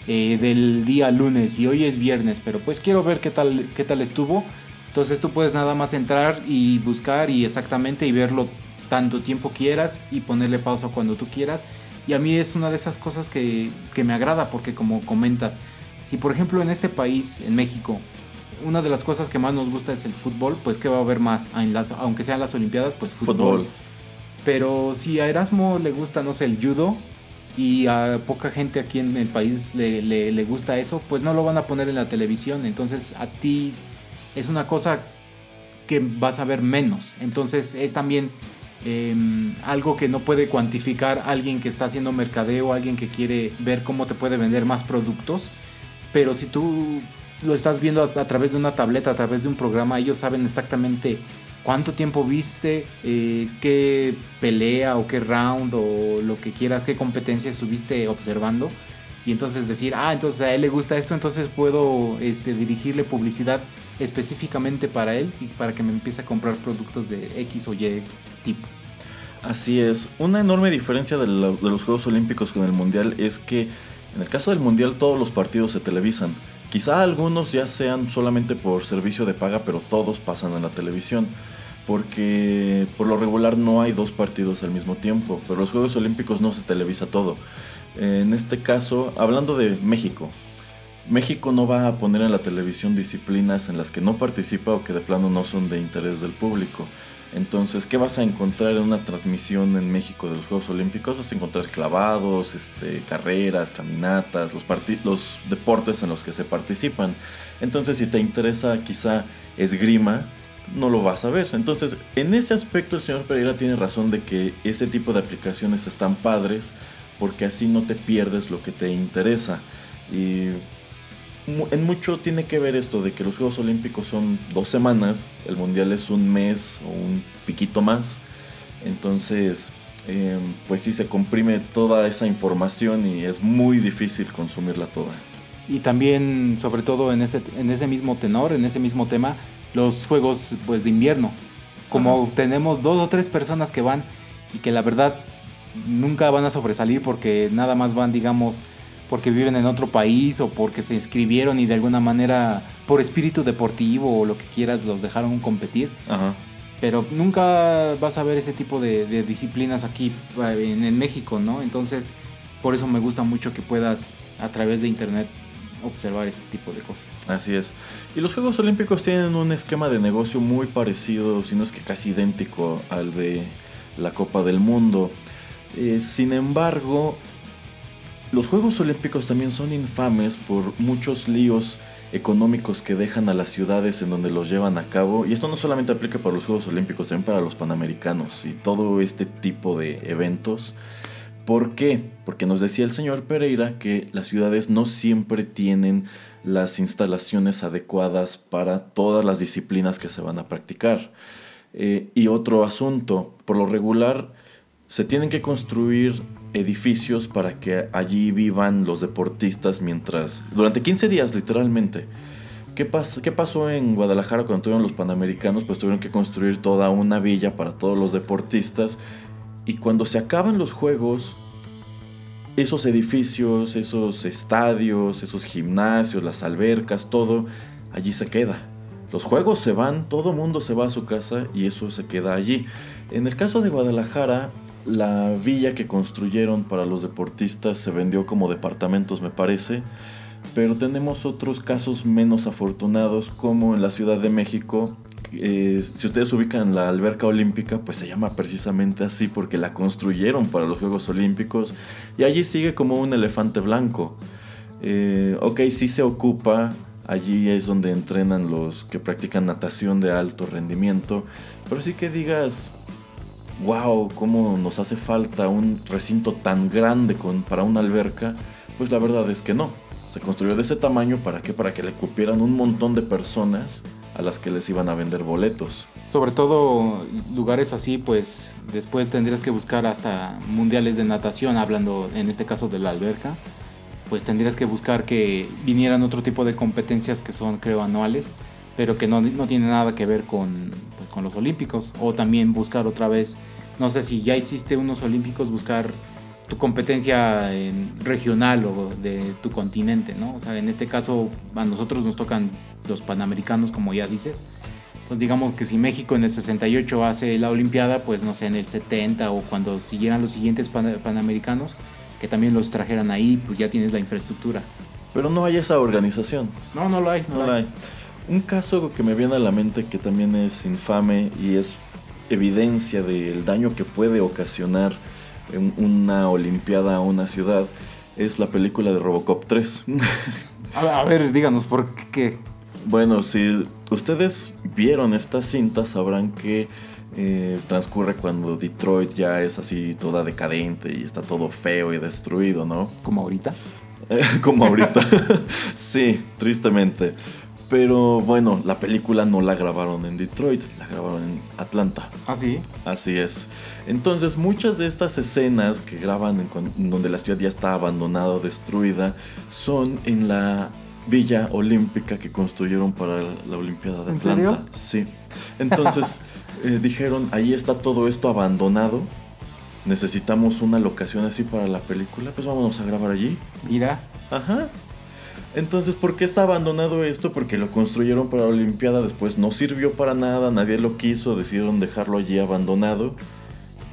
eh, del día lunes y hoy es viernes, pero pues quiero ver qué tal, qué tal estuvo. Entonces tú puedes nada más entrar y buscar y exactamente y verlo tanto tiempo quieras y ponerle pausa cuando tú quieras. Y a mí es una de esas cosas que, que me agrada porque como comentas, si por ejemplo en este país, en México, una de las cosas que más nos gusta es el fútbol, pues ¿qué va a haber más? En las- aunque sean las Olimpiadas, pues fútbol. Fútbol. Pero si a Erasmo le gusta, no sé, el judo y a poca gente aquí en el país le, le- le gusta eso, pues no lo van a poner en la televisión. Entonces a ti es una cosa que vas a ver menos. Entonces es también eh, algo que no puede cuantificar alguien que está haciendo mercadeo, alguien que quiere ver cómo te puede vender más productos. Pero si tú lo estás viendo a través de una tableta, a través de un programa, ellos saben exactamente cuánto tiempo viste, eh, qué pelea o qué round o lo que quieras, qué competencia estuviste observando. Y entonces decir, ah, entonces a él le gusta esto, entonces puedo este, dirigirle publicidad específicamente para él y para que me empiece a comprar productos de X o Y tipo. Así es. Una enorme diferencia de, la- de los Juegos Olímpicos con el Mundial es que en el caso del Mundial todos los partidos se televisan. Quizá algunos ya sean solamente por servicio de paga, pero todos pasan en la televisión. Porque por lo regular no hay dos partidos al mismo tiempo. Pero los Juegos Olímpicos no se televisa todo. En este caso, hablando de México, México no va a poner en la televisión disciplinas en las que no participa o que de plano no son de interés del público. Entonces, ¿qué vas a encontrar en una transmisión en México de los Juegos Olímpicos? Vas a encontrar clavados, este, carreras, caminatas, los, los deportes en los que se participan. Entonces, si te interesa quizá esgrima, no lo vas a ver. Entonces, en ese aspecto el señor Pereira tiene razón de que ese tipo de aplicaciones están padres porque así no te pierdes lo que te interesa. Y en mucho tiene que ver esto de que los Juegos Olímpicos son dos semanas, el Mundial es un mes o un piquito más. Entonces, eh, pues sí se comprime toda esa información y es muy difícil consumirla toda. Y también, sobre todo en ese, en ese mismo tenor, en ese mismo tema, los juegos pues, de invierno. Como Ajá. tenemos dos o tres personas que van y que la verdad nunca van a sobresalir porque nada más van, digamos, porque viven en otro país o porque se inscribieron y de alguna manera por espíritu deportivo o lo que quieras los dejaron competir. Ajá. Pero nunca vas a ver ese tipo de, de disciplinas aquí eh, en, en México, ¿no? Entonces, por eso me gusta mucho que puedas a través de internet observar este tipo de cosas. Así es. Y los Juegos Olímpicos tienen un esquema de negocio muy parecido, si no es que casi idéntico al de la Copa del Mundo. Eh, sin embargo, los Juegos Olímpicos también son infames por muchos líos económicos que dejan a las ciudades en donde los llevan a cabo. Y esto no solamente aplica para los Juegos Olímpicos, también para los Panamericanos y todo este tipo de eventos. ¿Por qué? Porque nos decía el señor Pereira que las ciudades no siempre tienen las instalaciones adecuadas para todas las disciplinas que se van a practicar. Eh, y otro asunto, por lo regular se tienen que construir edificios para que allí vivan los deportistas mientras, durante 15 días literalmente. ¿Qué, ¿Qué pasó en Guadalajara cuando tuvieron los Panamericanos? Pues tuvieron que construir toda una villa para todos los deportistas. Y cuando se acaban los juegos, esos edificios, esos estadios, esos gimnasios, las albercas, todo, allí se queda. Los juegos se van, todo mundo se va a su casa y eso se queda allí. En el caso de Guadalajara, la villa que construyeron para los deportistas se vendió como departamentos, me parece. Pero tenemos otros casos menos afortunados, como en la Ciudad de México. si ustedes ubican la alberca olímpica, pues se llama precisamente así porque la construyeron para los Juegos Olímpicos y allí sigue como un elefante blanco. Eh, ok, sí se ocupa, allí es donde entrenan los que practican natación de alto rendimiento, pero sí que digas, wow, cómo nos hace falta un recinto tan grande con, para una alberca, pues la verdad es que no. Se construyó de ese tamaño para que para que le cupieran un montón de personas a las que les iban a vender boletos. Sobre todo lugares así, pues después tendrías que buscar hasta mundiales de natación, hablando en este caso de la alberca, pues tendrías que buscar que vinieran otro tipo de competencias que son creo anuales, pero que no, no tienen nada que ver con, con los olímpicos. O también buscar otra vez, no sé si ya hiciste unos olímpicos, buscar tu competencia regional o de tu continente, ¿no? O sea, en este caso a nosotros nos tocan los panamericanos, como ya dices. Pues digamos que si México en el 68 hace la Olimpiada, pues no sé, en el 70 o cuando siguieran los siguientes panamericanos, que también los trajeran ahí, pues ya tienes la infraestructura. Pero no hay esa organización. No, no lo hay. No, lo hay. Un caso que me viene a la mente que también es infame y es evidencia del daño que puede ocasionar una Olimpiada a una ciudad es la película de Robocop 3. a ver, díganos por qué. Bueno, si ustedes vieron esta cinta sabrán que eh, transcurre cuando Detroit ya es así toda decadente y está todo feo y destruido, ¿no? Como ahorita. Como ahorita. sí, tristemente. Pero bueno, la película no la grabaron en Detroit, la grabaron en Atlanta. ¿Ah, sí? Así es. Entonces, muchas de estas escenas que graban en, donde la ciudad ya está abandonada o destruida son en la villa olímpica que construyeron para la Olimpiada de Atlanta. ¿En serio? Sí. Entonces, eh, dijeron, ahí está todo esto abandonado. Necesitamos una locación así para la película, pues vámonos a grabar allí. Mira. Ajá. Entonces, ¿por qué está abandonado esto? Porque lo construyeron para la Olimpiada, después no sirvió para nada, nadie lo quiso, decidieron dejarlo allí abandonado.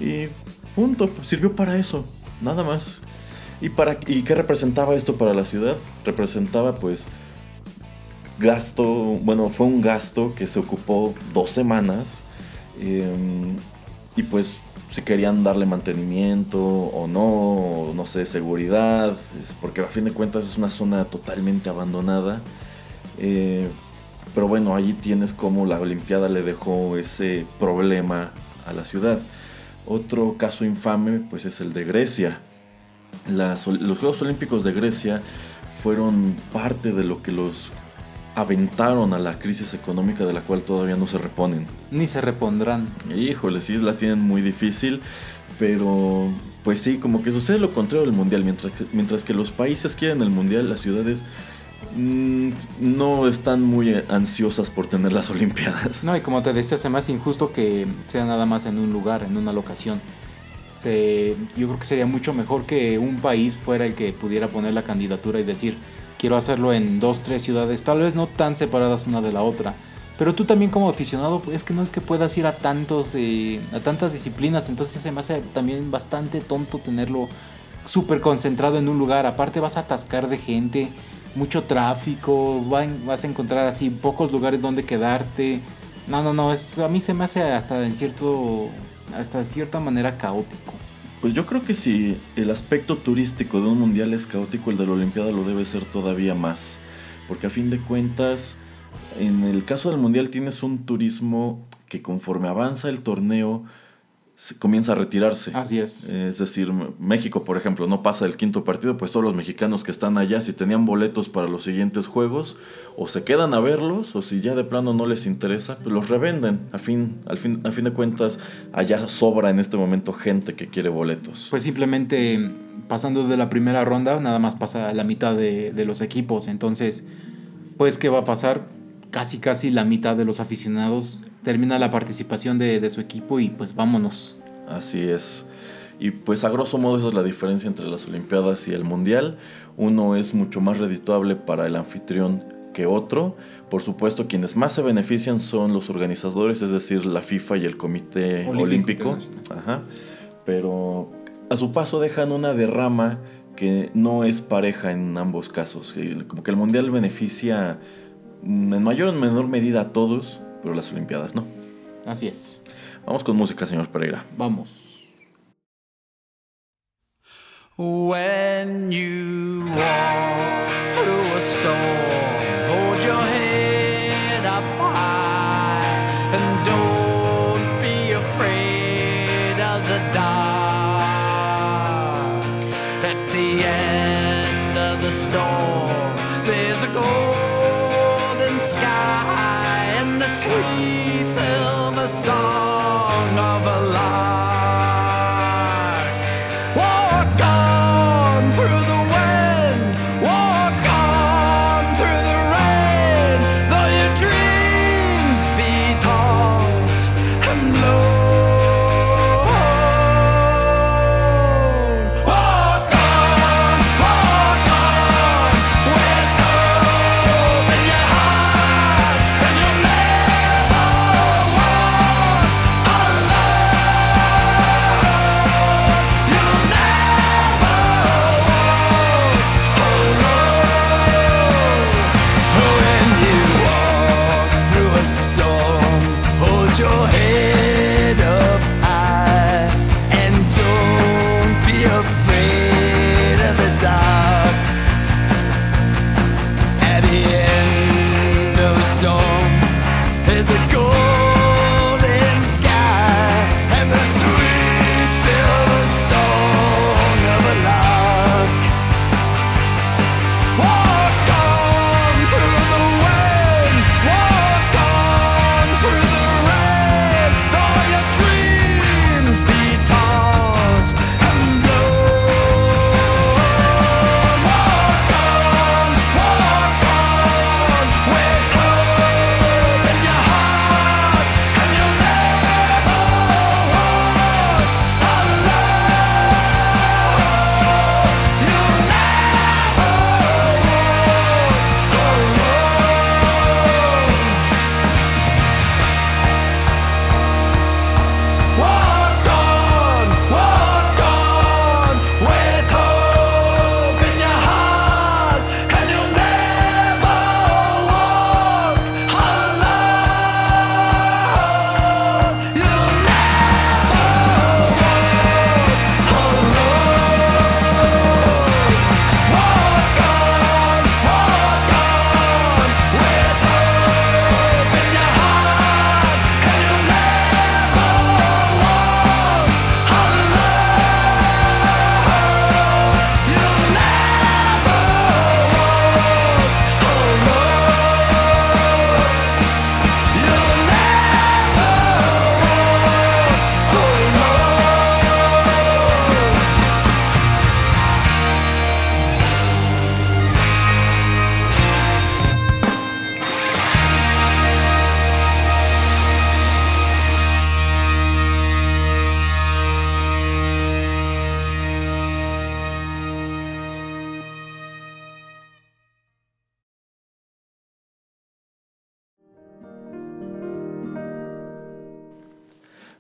Y punto, sirvió para eso, nada más. ¿Y, para, ¿Y qué representaba esto para la ciudad? Representaba pues gasto, bueno, fue un gasto que se ocupó dos semanas. Em, y pues si querían darle mantenimiento o no, no sé, seguridad, porque a fin de cuentas es una zona totalmente abandonada. Eh, pero bueno, allí tienes como la Olimpiada le dejó ese problema a la ciudad. Otro caso infame pues es el de Grecia. los Juegos Olímpicos de Grecia fueron parte de lo que los aventaron a la crisis económica de la cual todavía no se reponen. Ni se repondrán. Híjole, sí, la tienen muy difícil, pero pues sí, como que sucede lo contrario del Mundial. Mientras que, mientras que los países quieren el Mundial, las ciudades mm, no están muy ansiosas por tener las Olimpiadas. No, y como te decía, es más injusto que sea nada más en un lugar, en una locación. yo creo que sería mucho mejor que un país fuera el que pudiera poner la candidatura y decir, quiero hacerlo en dos, tres ciudades, tal vez no tan separadas una de la otra. Pero tú también como aficionado, es que no es que puedas ir a tantos, eh, a tantas disciplinas, entonces se me hace también bastante tonto tenerlo súper concentrado en un lugar. Aparte vas a atascar de gente, mucho tráfico, vas a encontrar así pocos lugares donde quedarte. No, no, no, es, a mí se me hace hasta en cierto, hasta cierta manera caótico. Pues yo creo que si el aspecto turístico de un mundial es caótico, el de la Olimpiada lo debe ser todavía más. Porque a fin de cuentas, en el caso del mundial tienes un turismo que conforme avanza el torneo, comienza a retirarse. Así es. Es decir, México, por ejemplo, no pasa el quinto partido, pues todos los mexicanos que están allá, si tenían boletos para los siguientes juegos, o se quedan a verlos, o si ya de plano no les interesa, pues los revenden. A fin, al fin, a fin de cuentas, allá sobra en este momento gente que quiere boletos. Pues simplemente pasando de la primera ronda, nada más pasa la mitad de, de los equipos. Entonces, pues, ¿qué va a pasar? Casi casi la mitad de los aficionados termina la participación de, su equipo y pues vámonos. Así es. Y pues a grosso modo esa es la diferencia entre las Olimpiadas y el Mundial. Uno es mucho más redituable para el anfitrión que otro. Por supuesto, quienes más se benefician son los organizadores, es decir, la FIFA y el Comité Olímpico. Ajá. Pero a su paso dejan una derrama que no es pareja en ambos casos. Como que el Mundial beneficia en mayor o menor medida a todos, pero las Olimpiadas no. Así es. Vamos con música, señor Pereira. Vamos. When you walk through a storm,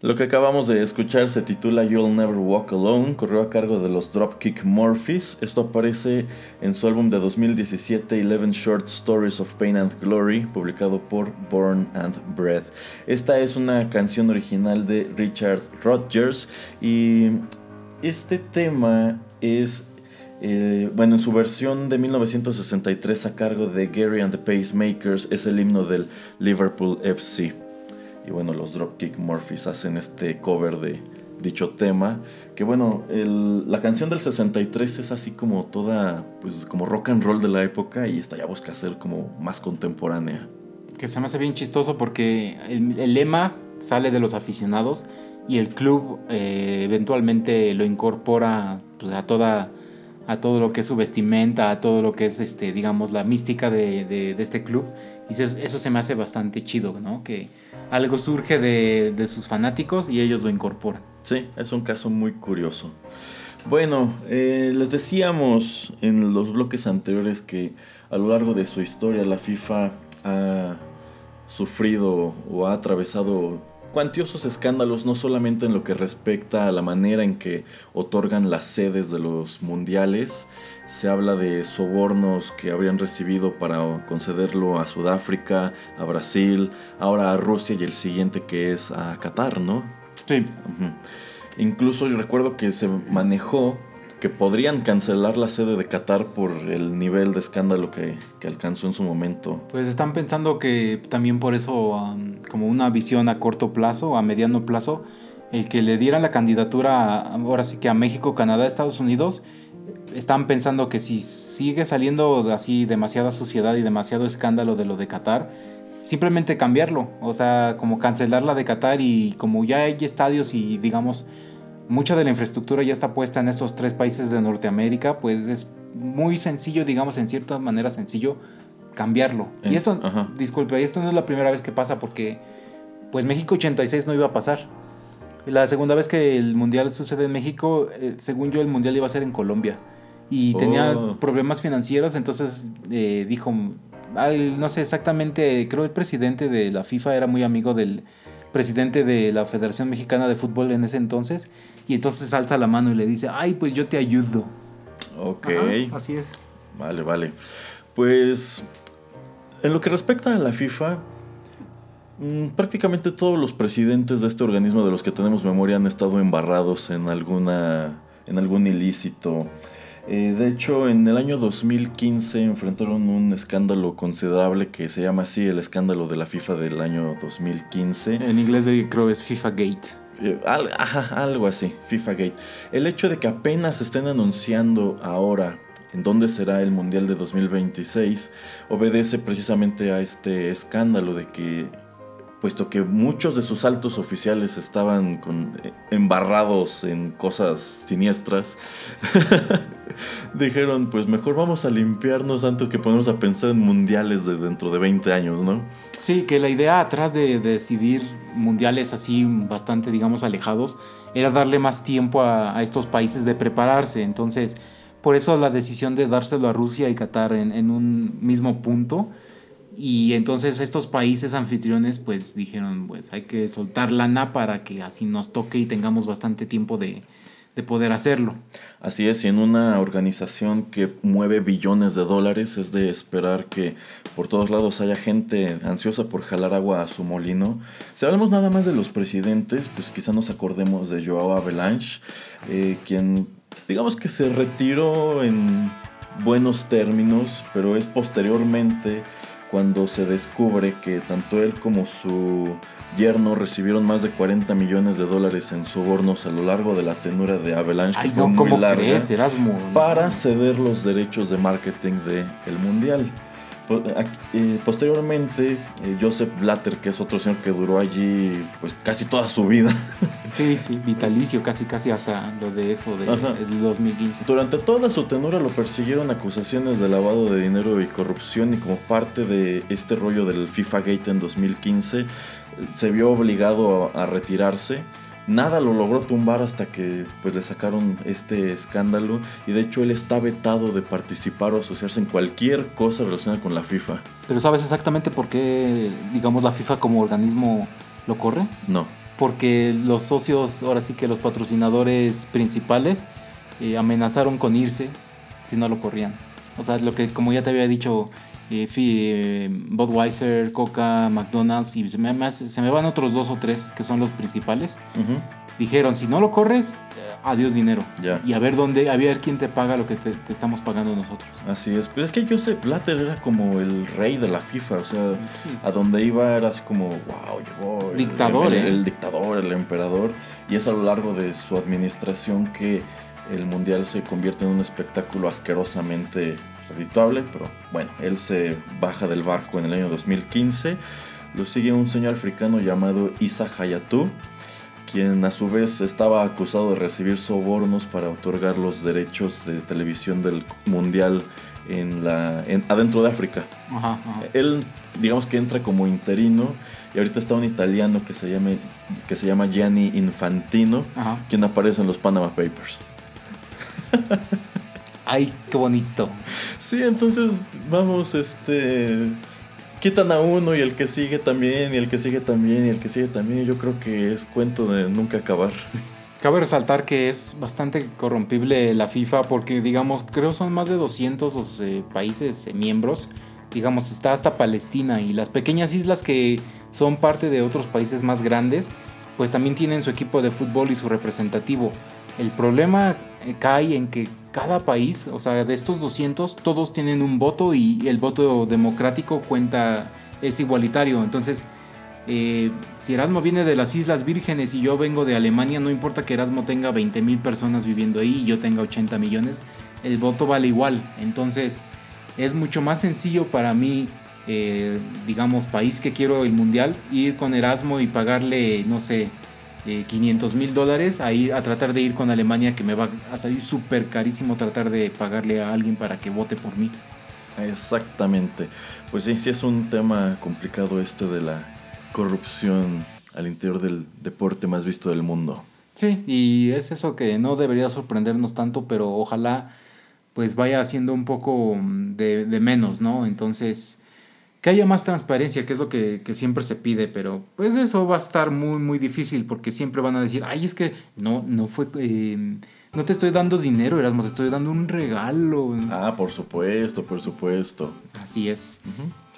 Lo que acabamos de escuchar se titula You'll Never Walk Alone, corrió a cargo de los Dropkick Murphys. Esto aparece en su álbum de 2017 11 Short Stories of Pain and Glory, publicado por Born and Bred. Esta es una canción original de Richard Rodgers y este tema es eh, bueno, en su versión de 1963 a cargo de Gary and the Pacemakers es el himno del Liverpool FC. Y bueno, los Dropkick Murphys hacen este cover de dicho tema. Que bueno, el- la canción del 63 es así como toda, pues como rock and roll de la época y esta ya busca ser como más contemporánea. Que se me hace bien chistoso porque el, el lema sale de los aficionados y el club eh, eventualmente lo incorpora pues, a toda a todo lo que es su vestimenta, a todo lo que es este, digamos, la mística de, de- de este club. Y eso, se me hace bastante chido, ¿no? Que algo surge de, de sus fanáticos y ellos lo incorporan. Sí, es un caso muy curioso. Bueno, eh, les decíamos en los bloques anteriores que a lo largo de su historia la FIFA ha sufrido o ha atravesado cuantiosos escándalos, no solamente en lo que respecta a la manera en que otorgan las sedes de los mundiales, se habla de sobornos que habrían recibido para concederlo a Sudáfrica, a Brasil, ahora a Rusia y el siguiente que es a Qatar, ¿no? Sí. Incluso yo recuerdo que se manejó que podrían cancelar la sede de Qatar por el nivel de escándalo que, que alcanzó en su momento. Pues están pensando que también por eso, um, como una visión a corto plazo, a mediano plazo, el que le diera la candidatura, ahora sí que a México, Canadá, Estados Unidos, están pensando que si sigue saliendo así demasiada suciedad y demasiado escándalo de lo de Qatar, simplemente cambiarlo, o sea, como cancelar la de Qatar y como ya hay estadios y digamos mucha de la infraestructura ya está puesta en estos tres países de Norteamérica, pues es muy sencillo, digamos en cierta manera sencillo cambiarlo. Y esto, ajá. disculpe, esto no es la primera vez que pasa porque pues México 86 no iba a pasar. La segunda vez que el mundial sucede en México, eh, según yo, el mundial iba a ser en Colombia. Y tenía Oh. problemas financieros, entonces eh, dijo, al- no sé exactamente, creo el presidente de la FIFA era muy amigo del presidente de la Federación Mexicana de Fútbol en ese entonces. Y entonces alza la mano y le dice, ay, pues yo te ayudo. Ok. Ajá, así es. Vale, vale. Pues en lo que respecta a la FIFA, mm, prácticamente todos los presidentes de este organismo de los que tenemos memoria han estado embarrados en alguna en algún ilícito. Eh, de hecho, en el año 2015 enfrentaron un escándalo considerable que se llama así el escándalo de la FIFA del año 2015. En inglés creo es FIFA Gate. Eh, algo así, FIFA Gate. El hecho de que apenas estén anunciando ahora en dónde será el Mundial de 2026 obedece precisamente a este escándalo de que, puesto que muchos de sus altos oficiales estaban eh, embarrados en cosas siniestras, dijeron, pues mejor vamos a limpiarnos antes que ponernos a pensar en mundiales de dentro de 20 años, ¿no? Sí, que la idea atrás de, de decidir mundiales así bastante, digamos, alejados, era darle más tiempo a, estos países de prepararse. Entonces, por eso la decisión de dárselo a Rusia y Qatar en un mismo punto. Y entonces estos países anfitriones pues dijeron, pues hay que soltar lana para que así nos toque y tengamos bastante tiempo de, de poder hacerlo. Así es, y en una organización que mueve billones de dólares es de esperar que por todos lados haya gente ansiosa por jalar agua a su molino. Si hablamos nada más de los presidentes, pues quizá nos acordemos de Joao Avalanche, eh, quien digamos que se retiró en buenos términos, pero es posteriormente cuando se descubre que tanto él como su yerno recibieron más de 40 millones de dólares en sobornos a lo largo de la tenura de Avalanche, Ay, que fue no, muy ¿cómo larga, crees, Erasmo? para ceder los derechos de marketing del Mundial. Eh, Posteriormente, eh, Joseph Blatter, que es otro señor que duró allí pues casi toda su vida, Sí, sí, vitalicio, casi, casi hasta lo de eso de, Ajá. del 2015. Durante toda su tenura lo persiguieron acusaciones de lavado de dinero y corrupción y como parte de este rollo del FIFA Gate en 2015 eh, se vio obligado a, a retirarse. Nada lo logró tumbar hasta que pues le sacaron este escándalo y de hecho él está vetado de participar o asociarse en cualquier cosa relacionada con la FIFA. Pero ¿sabes exactamente por qué, digamos, la FIFA como organismo lo corre? No. Porque los socios, ahora sí que los patrocinadores principales, eh, amenazaron con irse si no lo corrían. O sea, lo que, como ya te había dicho, eh, eh, Budweiser, Coca, McDonald's, y se me, se me van otros dos o tres que son los principales. Dijeron, si no lo corres, eh, adiós dinero. Y a ver dónde, a ver quién te paga lo que te, te estamos pagando nosotros. Así es, pero es que Joseph Blatter era como el rey de la FIFA, o sea, a donde iba era así como, wow, llegó el, Dictador, el, ¿eh? el dictador, el emperador, y es a lo largo de su administración que el mundial se convierte en un espectáculo asquerosamente redituable, pero bueno, él se baja del barco en el año 2015, lo sigue un señor africano llamado Isa Hayatou, quien a su vez estaba acusado de recibir sobornos para otorgar los derechos de televisión del mundial en la en- adentro de África. Ajá, ajá. Él digamos que entra como interino y ahorita está un italiano que se llama que se llama Gianni Infantino, Ajá. quien aparece en los Panama Papers. Ay, qué bonito. Sí, entonces vamos, este quitan a uno y el que sigue también y el que sigue también y el que sigue también. Yo creo que es cuento de nunca acabar. Cabe resaltar que es bastante corrompible la FIFA porque, digamos, creo son más de 200 los eh, países eh, miembros. Digamos, está hasta Palestina y las pequeñas islas que son parte de otros países más grandes, pues también tienen su equipo de fútbol y su representativo. El problema eh, cae en que cada país, o sea, de estos 200, todos tienen un voto y el voto democrático cuenta, es igualitario. Entonces, eh, si Erasmo viene de las Islas Vírgenes y yo vengo de Alemania, no importa que Erasmo tenga 20 mil personas viviendo ahí y yo tenga 80 millones, el voto vale igual. Entonces es mucho más sencillo para mí, eh, digamos, país que quiero el mundial, ir con Erasmo y pagarle, no sé, eh, 500 mil dólares a, ir, a tratar de ir con Alemania que me va a salir súper carísimo tratar de pagarle a alguien para que vote por mí. Exactamente. Pues sí, sí es un tema complicado este de la corrupción al interior del deporte más visto del mundo. Sí, y es eso que no debería sorprendernos tanto, pero ojalá pues vaya haciendo un poco mm, de, de menos, ¿no? Entonces, que haya más transparencia, que es lo que, que siempre se pide, pero pues eso va a estar muy, muy difícil, porque siempre van a decir, ay, es que no, no fue, eh, no te estoy dando dinero, Erasmo, te estoy dando un regalo. Ah, por supuesto, por supuesto. Así es.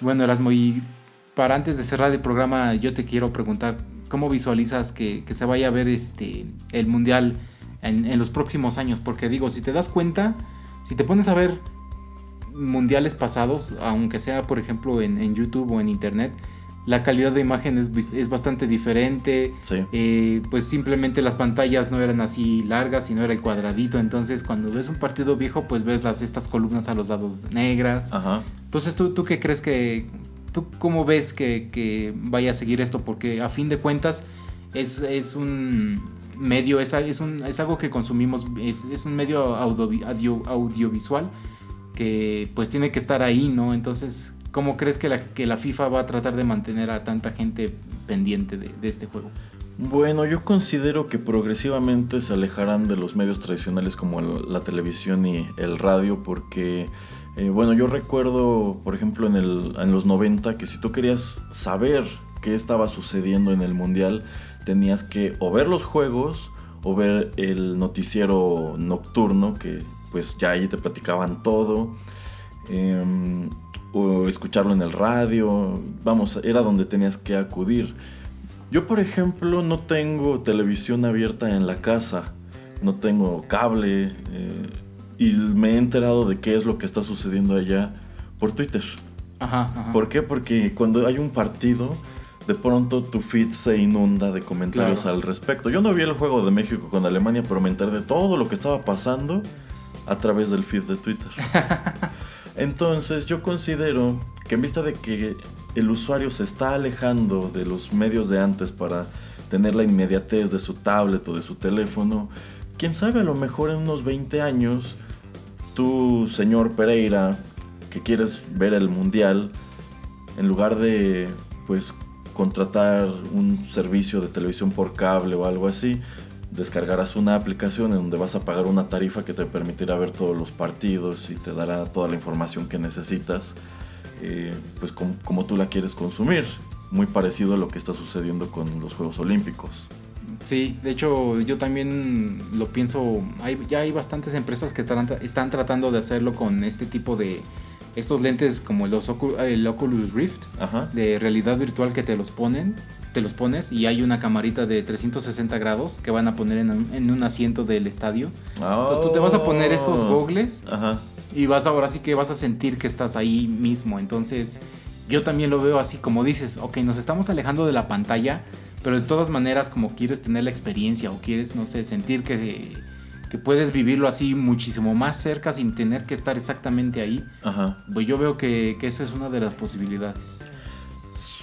Bueno, Erasmo, y para antes de cerrar el programa, yo te quiero preguntar, ¿cómo visualizas que, que se vaya a ver este, el Mundial en, en los próximos años? Porque digo, si te das cuenta, si te pones a ver mundiales pasados, aunque sea por ejemplo en, en YouTube o en Internet, la calidad de imagen es, bastante diferente. Sí. Eh, pues simplemente las pantallas no eran así largas, sino era el cuadradito. Entonces cuando ves un partido viejo, pues ves las, estas columnas a los lados negras. Ajá. Entonces, ¿tú, tú qué crees que... ¿Tú cómo ves que, que vaya a seguir esto? Porque a fin de cuentas es, es un medio, es, es, un, es algo que consumimos, es, es un medio audio- audiovisual que pues tiene que estar ahí, ¿no? Entonces, ¿cómo crees que la, FIFA va a tratar de mantener a tanta gente pendiente de, este juego? Bueno, yo considero que progresivamente se alejarán de los medios tradicionales como la televisión y el radio porque, eh, bueno, yo recuerdo, por ejemplo, en, en los 90 que si tú querías saber qué estaba sucediendo en el Mundial, tenías que o ver los juegos o ver el noticiero nocturno que pues ya ahí te platicaban todo. em, o escucharlo en el radio, vamos, era donde tenías que acudir. Yo, por ejemplo, no tengo televisión abierta en la casa, no tengo cable eh, y me he enterado de qué es lo que está sucediendo allá por Twitter. Ajá, ajá. ¿Por qué? Porque cuando hay un partido, de pronto tu feed se inunda de comentarios Claro. al respecto. Yo no vi el juego de México con Alemania, pero me enteré de todo lo que estaba pasando a través del feed de Twitter. Entonces yo considero que en vista de que el usuario se está alejando de los medios de antes para tener la inmediatez de su tablet o de su teléfono, quién sabe, a lo mejor en unos 20 años, tú, señor Pereira, que quieres ver el mundial, en lugar de pues contratar un servicio de televisión por cable o algo así, descargarás una aplicación en donde vas a pagar una tarifa que te permitirá ver todos los partidos y te dará toda la información que necesitas, eh, pues com- como tú la quieres consumir. Muy parecido a lo que está sucediendo con los Juegos Olímpicos. Sí, de hecho yo también lo pienso, hay, ya hay bastantes empresas que tran- están tratando de hacerlo con este tipo de estos lentes como los Ocu- el Oculus Rift Ajá. de realidad virtual que te los ponen, te los pones y hay una camarita de 360 grados que van a poner en un, en un asiento del estadio. Entonces tú te vas a poner estos Oh. gogles Ajá. y vas ahora sí que vas a sentir que estás ahí mismo. Entonces, yo también lo veo así como dices, ok, nos estamos alejando de la pantalla, pero de todas maneras como quieres tener la experiencia o quieres, no sé, sentir que, que puedes vivirlo así muchísimo más cerca sin tener que estar exactamente ahí, Ajá. pues yo veo que, que esa es una de las posibilidades.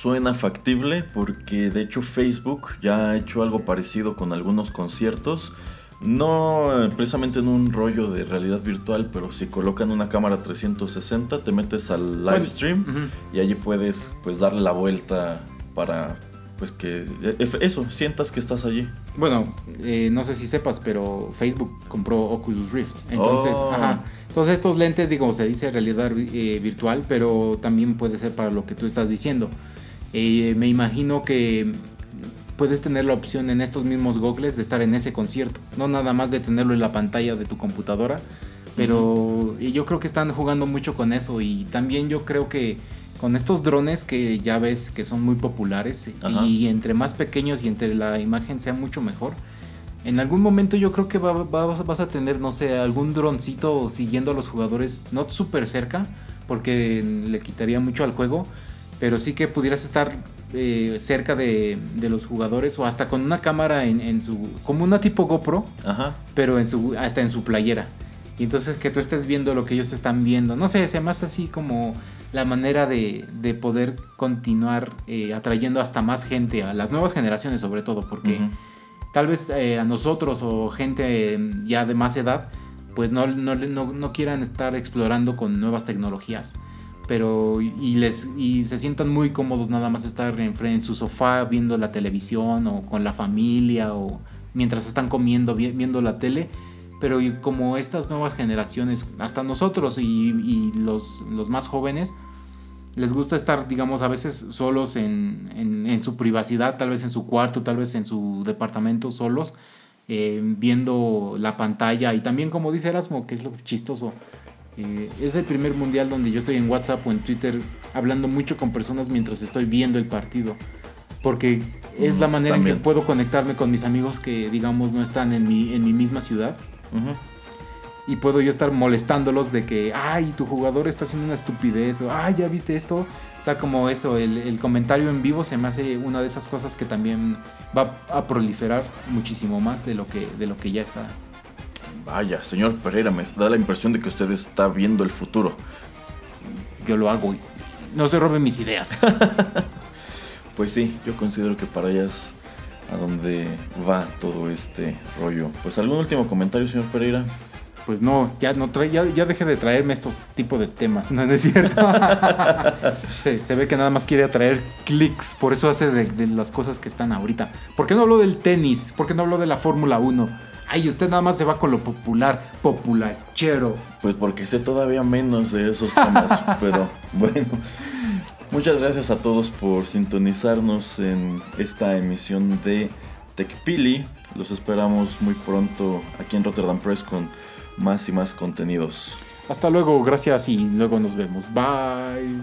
Suena factible porque de hecho Facebook ya ha hecho algo parecido con algunos conciertos. No eh, precisamente en un rollo de realidad virtual, pero si colocan una cámara 360, te metes al live Bueno, stream ujú. y allí puedes pues darle la vuelta para pues que eh, eso, sientas que estás allí. Bueno, eh, no sé si sepas, pero Facebook compró Oculus Rift. Entonces, Oh. ajá. Entonces estos lentes, digo, se dice realidad eh, virtual, pero también puede ser para lo que tú estás diciendo. Eh, me imagino que puedes tener la opción en estos mismos gogles de estar en ese concierto. No nada más de tenerlo en la pantalla de tu computadora. Pero yo creo que están jugando mucho con eso. Y también yo creo que con estos drones que ya ves que son muy populares y entre más pequeños y entre la imagen sea mucho mejor. En algún momento yo creo que va- va- vas, vas a tener, no sé, algún droncito siguiendo a los jugadores, no súper cerca, porque le quitaría mucho al juego, pero sí que pudieras estar eh, cerca de, de los jugadores o hasta con una cámara en, en su, como una tipo GoPro, Ajá. pero en su, hasta en su playera. Y entonces que tú estés viendo lo que ellos están viendo. No sé, se hace así como la manera de, de poder continuar eh, atrayendo hasta más gente, a las nuevas generaciones sobre todo, porque tal vez eh, a nosotros o gente eh, ya de más edad, pues no, no, no- no quieran estar explorando con nuevas tecnologías. Pero y les y se sientan muy cómodos nada más estar en, en su sofá viendo la televisión o con la familia o mientras están comiendo vi- viendo la tele. Pero como estas nuevas generaciones, hasta nosotros y, los, los más jóvenes, les gusta estar, digamos, a veces solos en, en- en su privacidad, tal vez en su cuarto, tal vez en su departamento solos, eh, viendo la pantalla. Y también, como dice Erasmo, que es lo chistoso, eh, es el primer mundial donde yo estoy en WhatsApp o en Twitter hablando mucho con personas mientras estoy viendo el partido. Porque es la Mm, manera en que puedo conectarme con mis amigos que, digamos, no están en mi, en mi misma ciudad y puedo yo estar molestándolos de que, ay, tu jugador está haciendo una estupidez, o ay, ya viste esto. O sea, como eso, el, el comentario en vivo se me hace una de esas cosas que también va a proliferar muchísimo más de lo que, de lo que ya está. Vaya, señor Pereira, me da la impresión de que usted está viendo el futuro. Yo lo hago y no se roben mis ideas. Pues sí, yo considero que para allá es a donde va todo este rollo. Pues algún último comentario, señor Pereira. Pues no, ya no trae, ya, ya deje de traerme estos tipos de temas, ¿no, ¿No es cierto? se, se ve que nada más quiere atraer clics, por eso hace de, de las cosas que están ahorita. ¿Por qué no habló del tenis? ¿Por qué no habló de la Fórmula 1? Ay, usted nada más se va con lo popular, populachero. Pues porque sé todavía menos de esos temas, pero bueno. Muchas gracias a todos por sintonizarnos en esta emisión de TechPili. Los esperamos muy pronto aquí en Rotterdam Press con más y más contenidos. Hasta luego, gracias y luego nos vemos. Bye.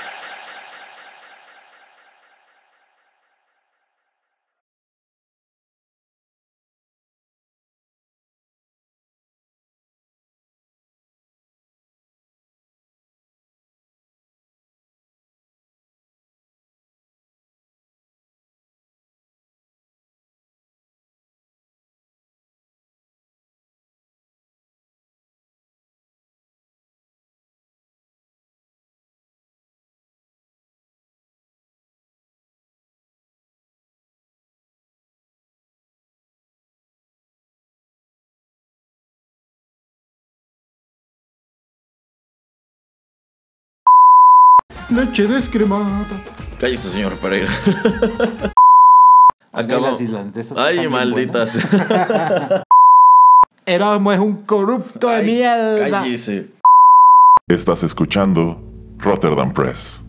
Leche descremada. Cállese, señor Pereira. Acá Acaba- las islandesas Ay, malditas. Erasmo es un corrupto de Ay, mierda. Cállese. Estás escuchando Rotterdam Press.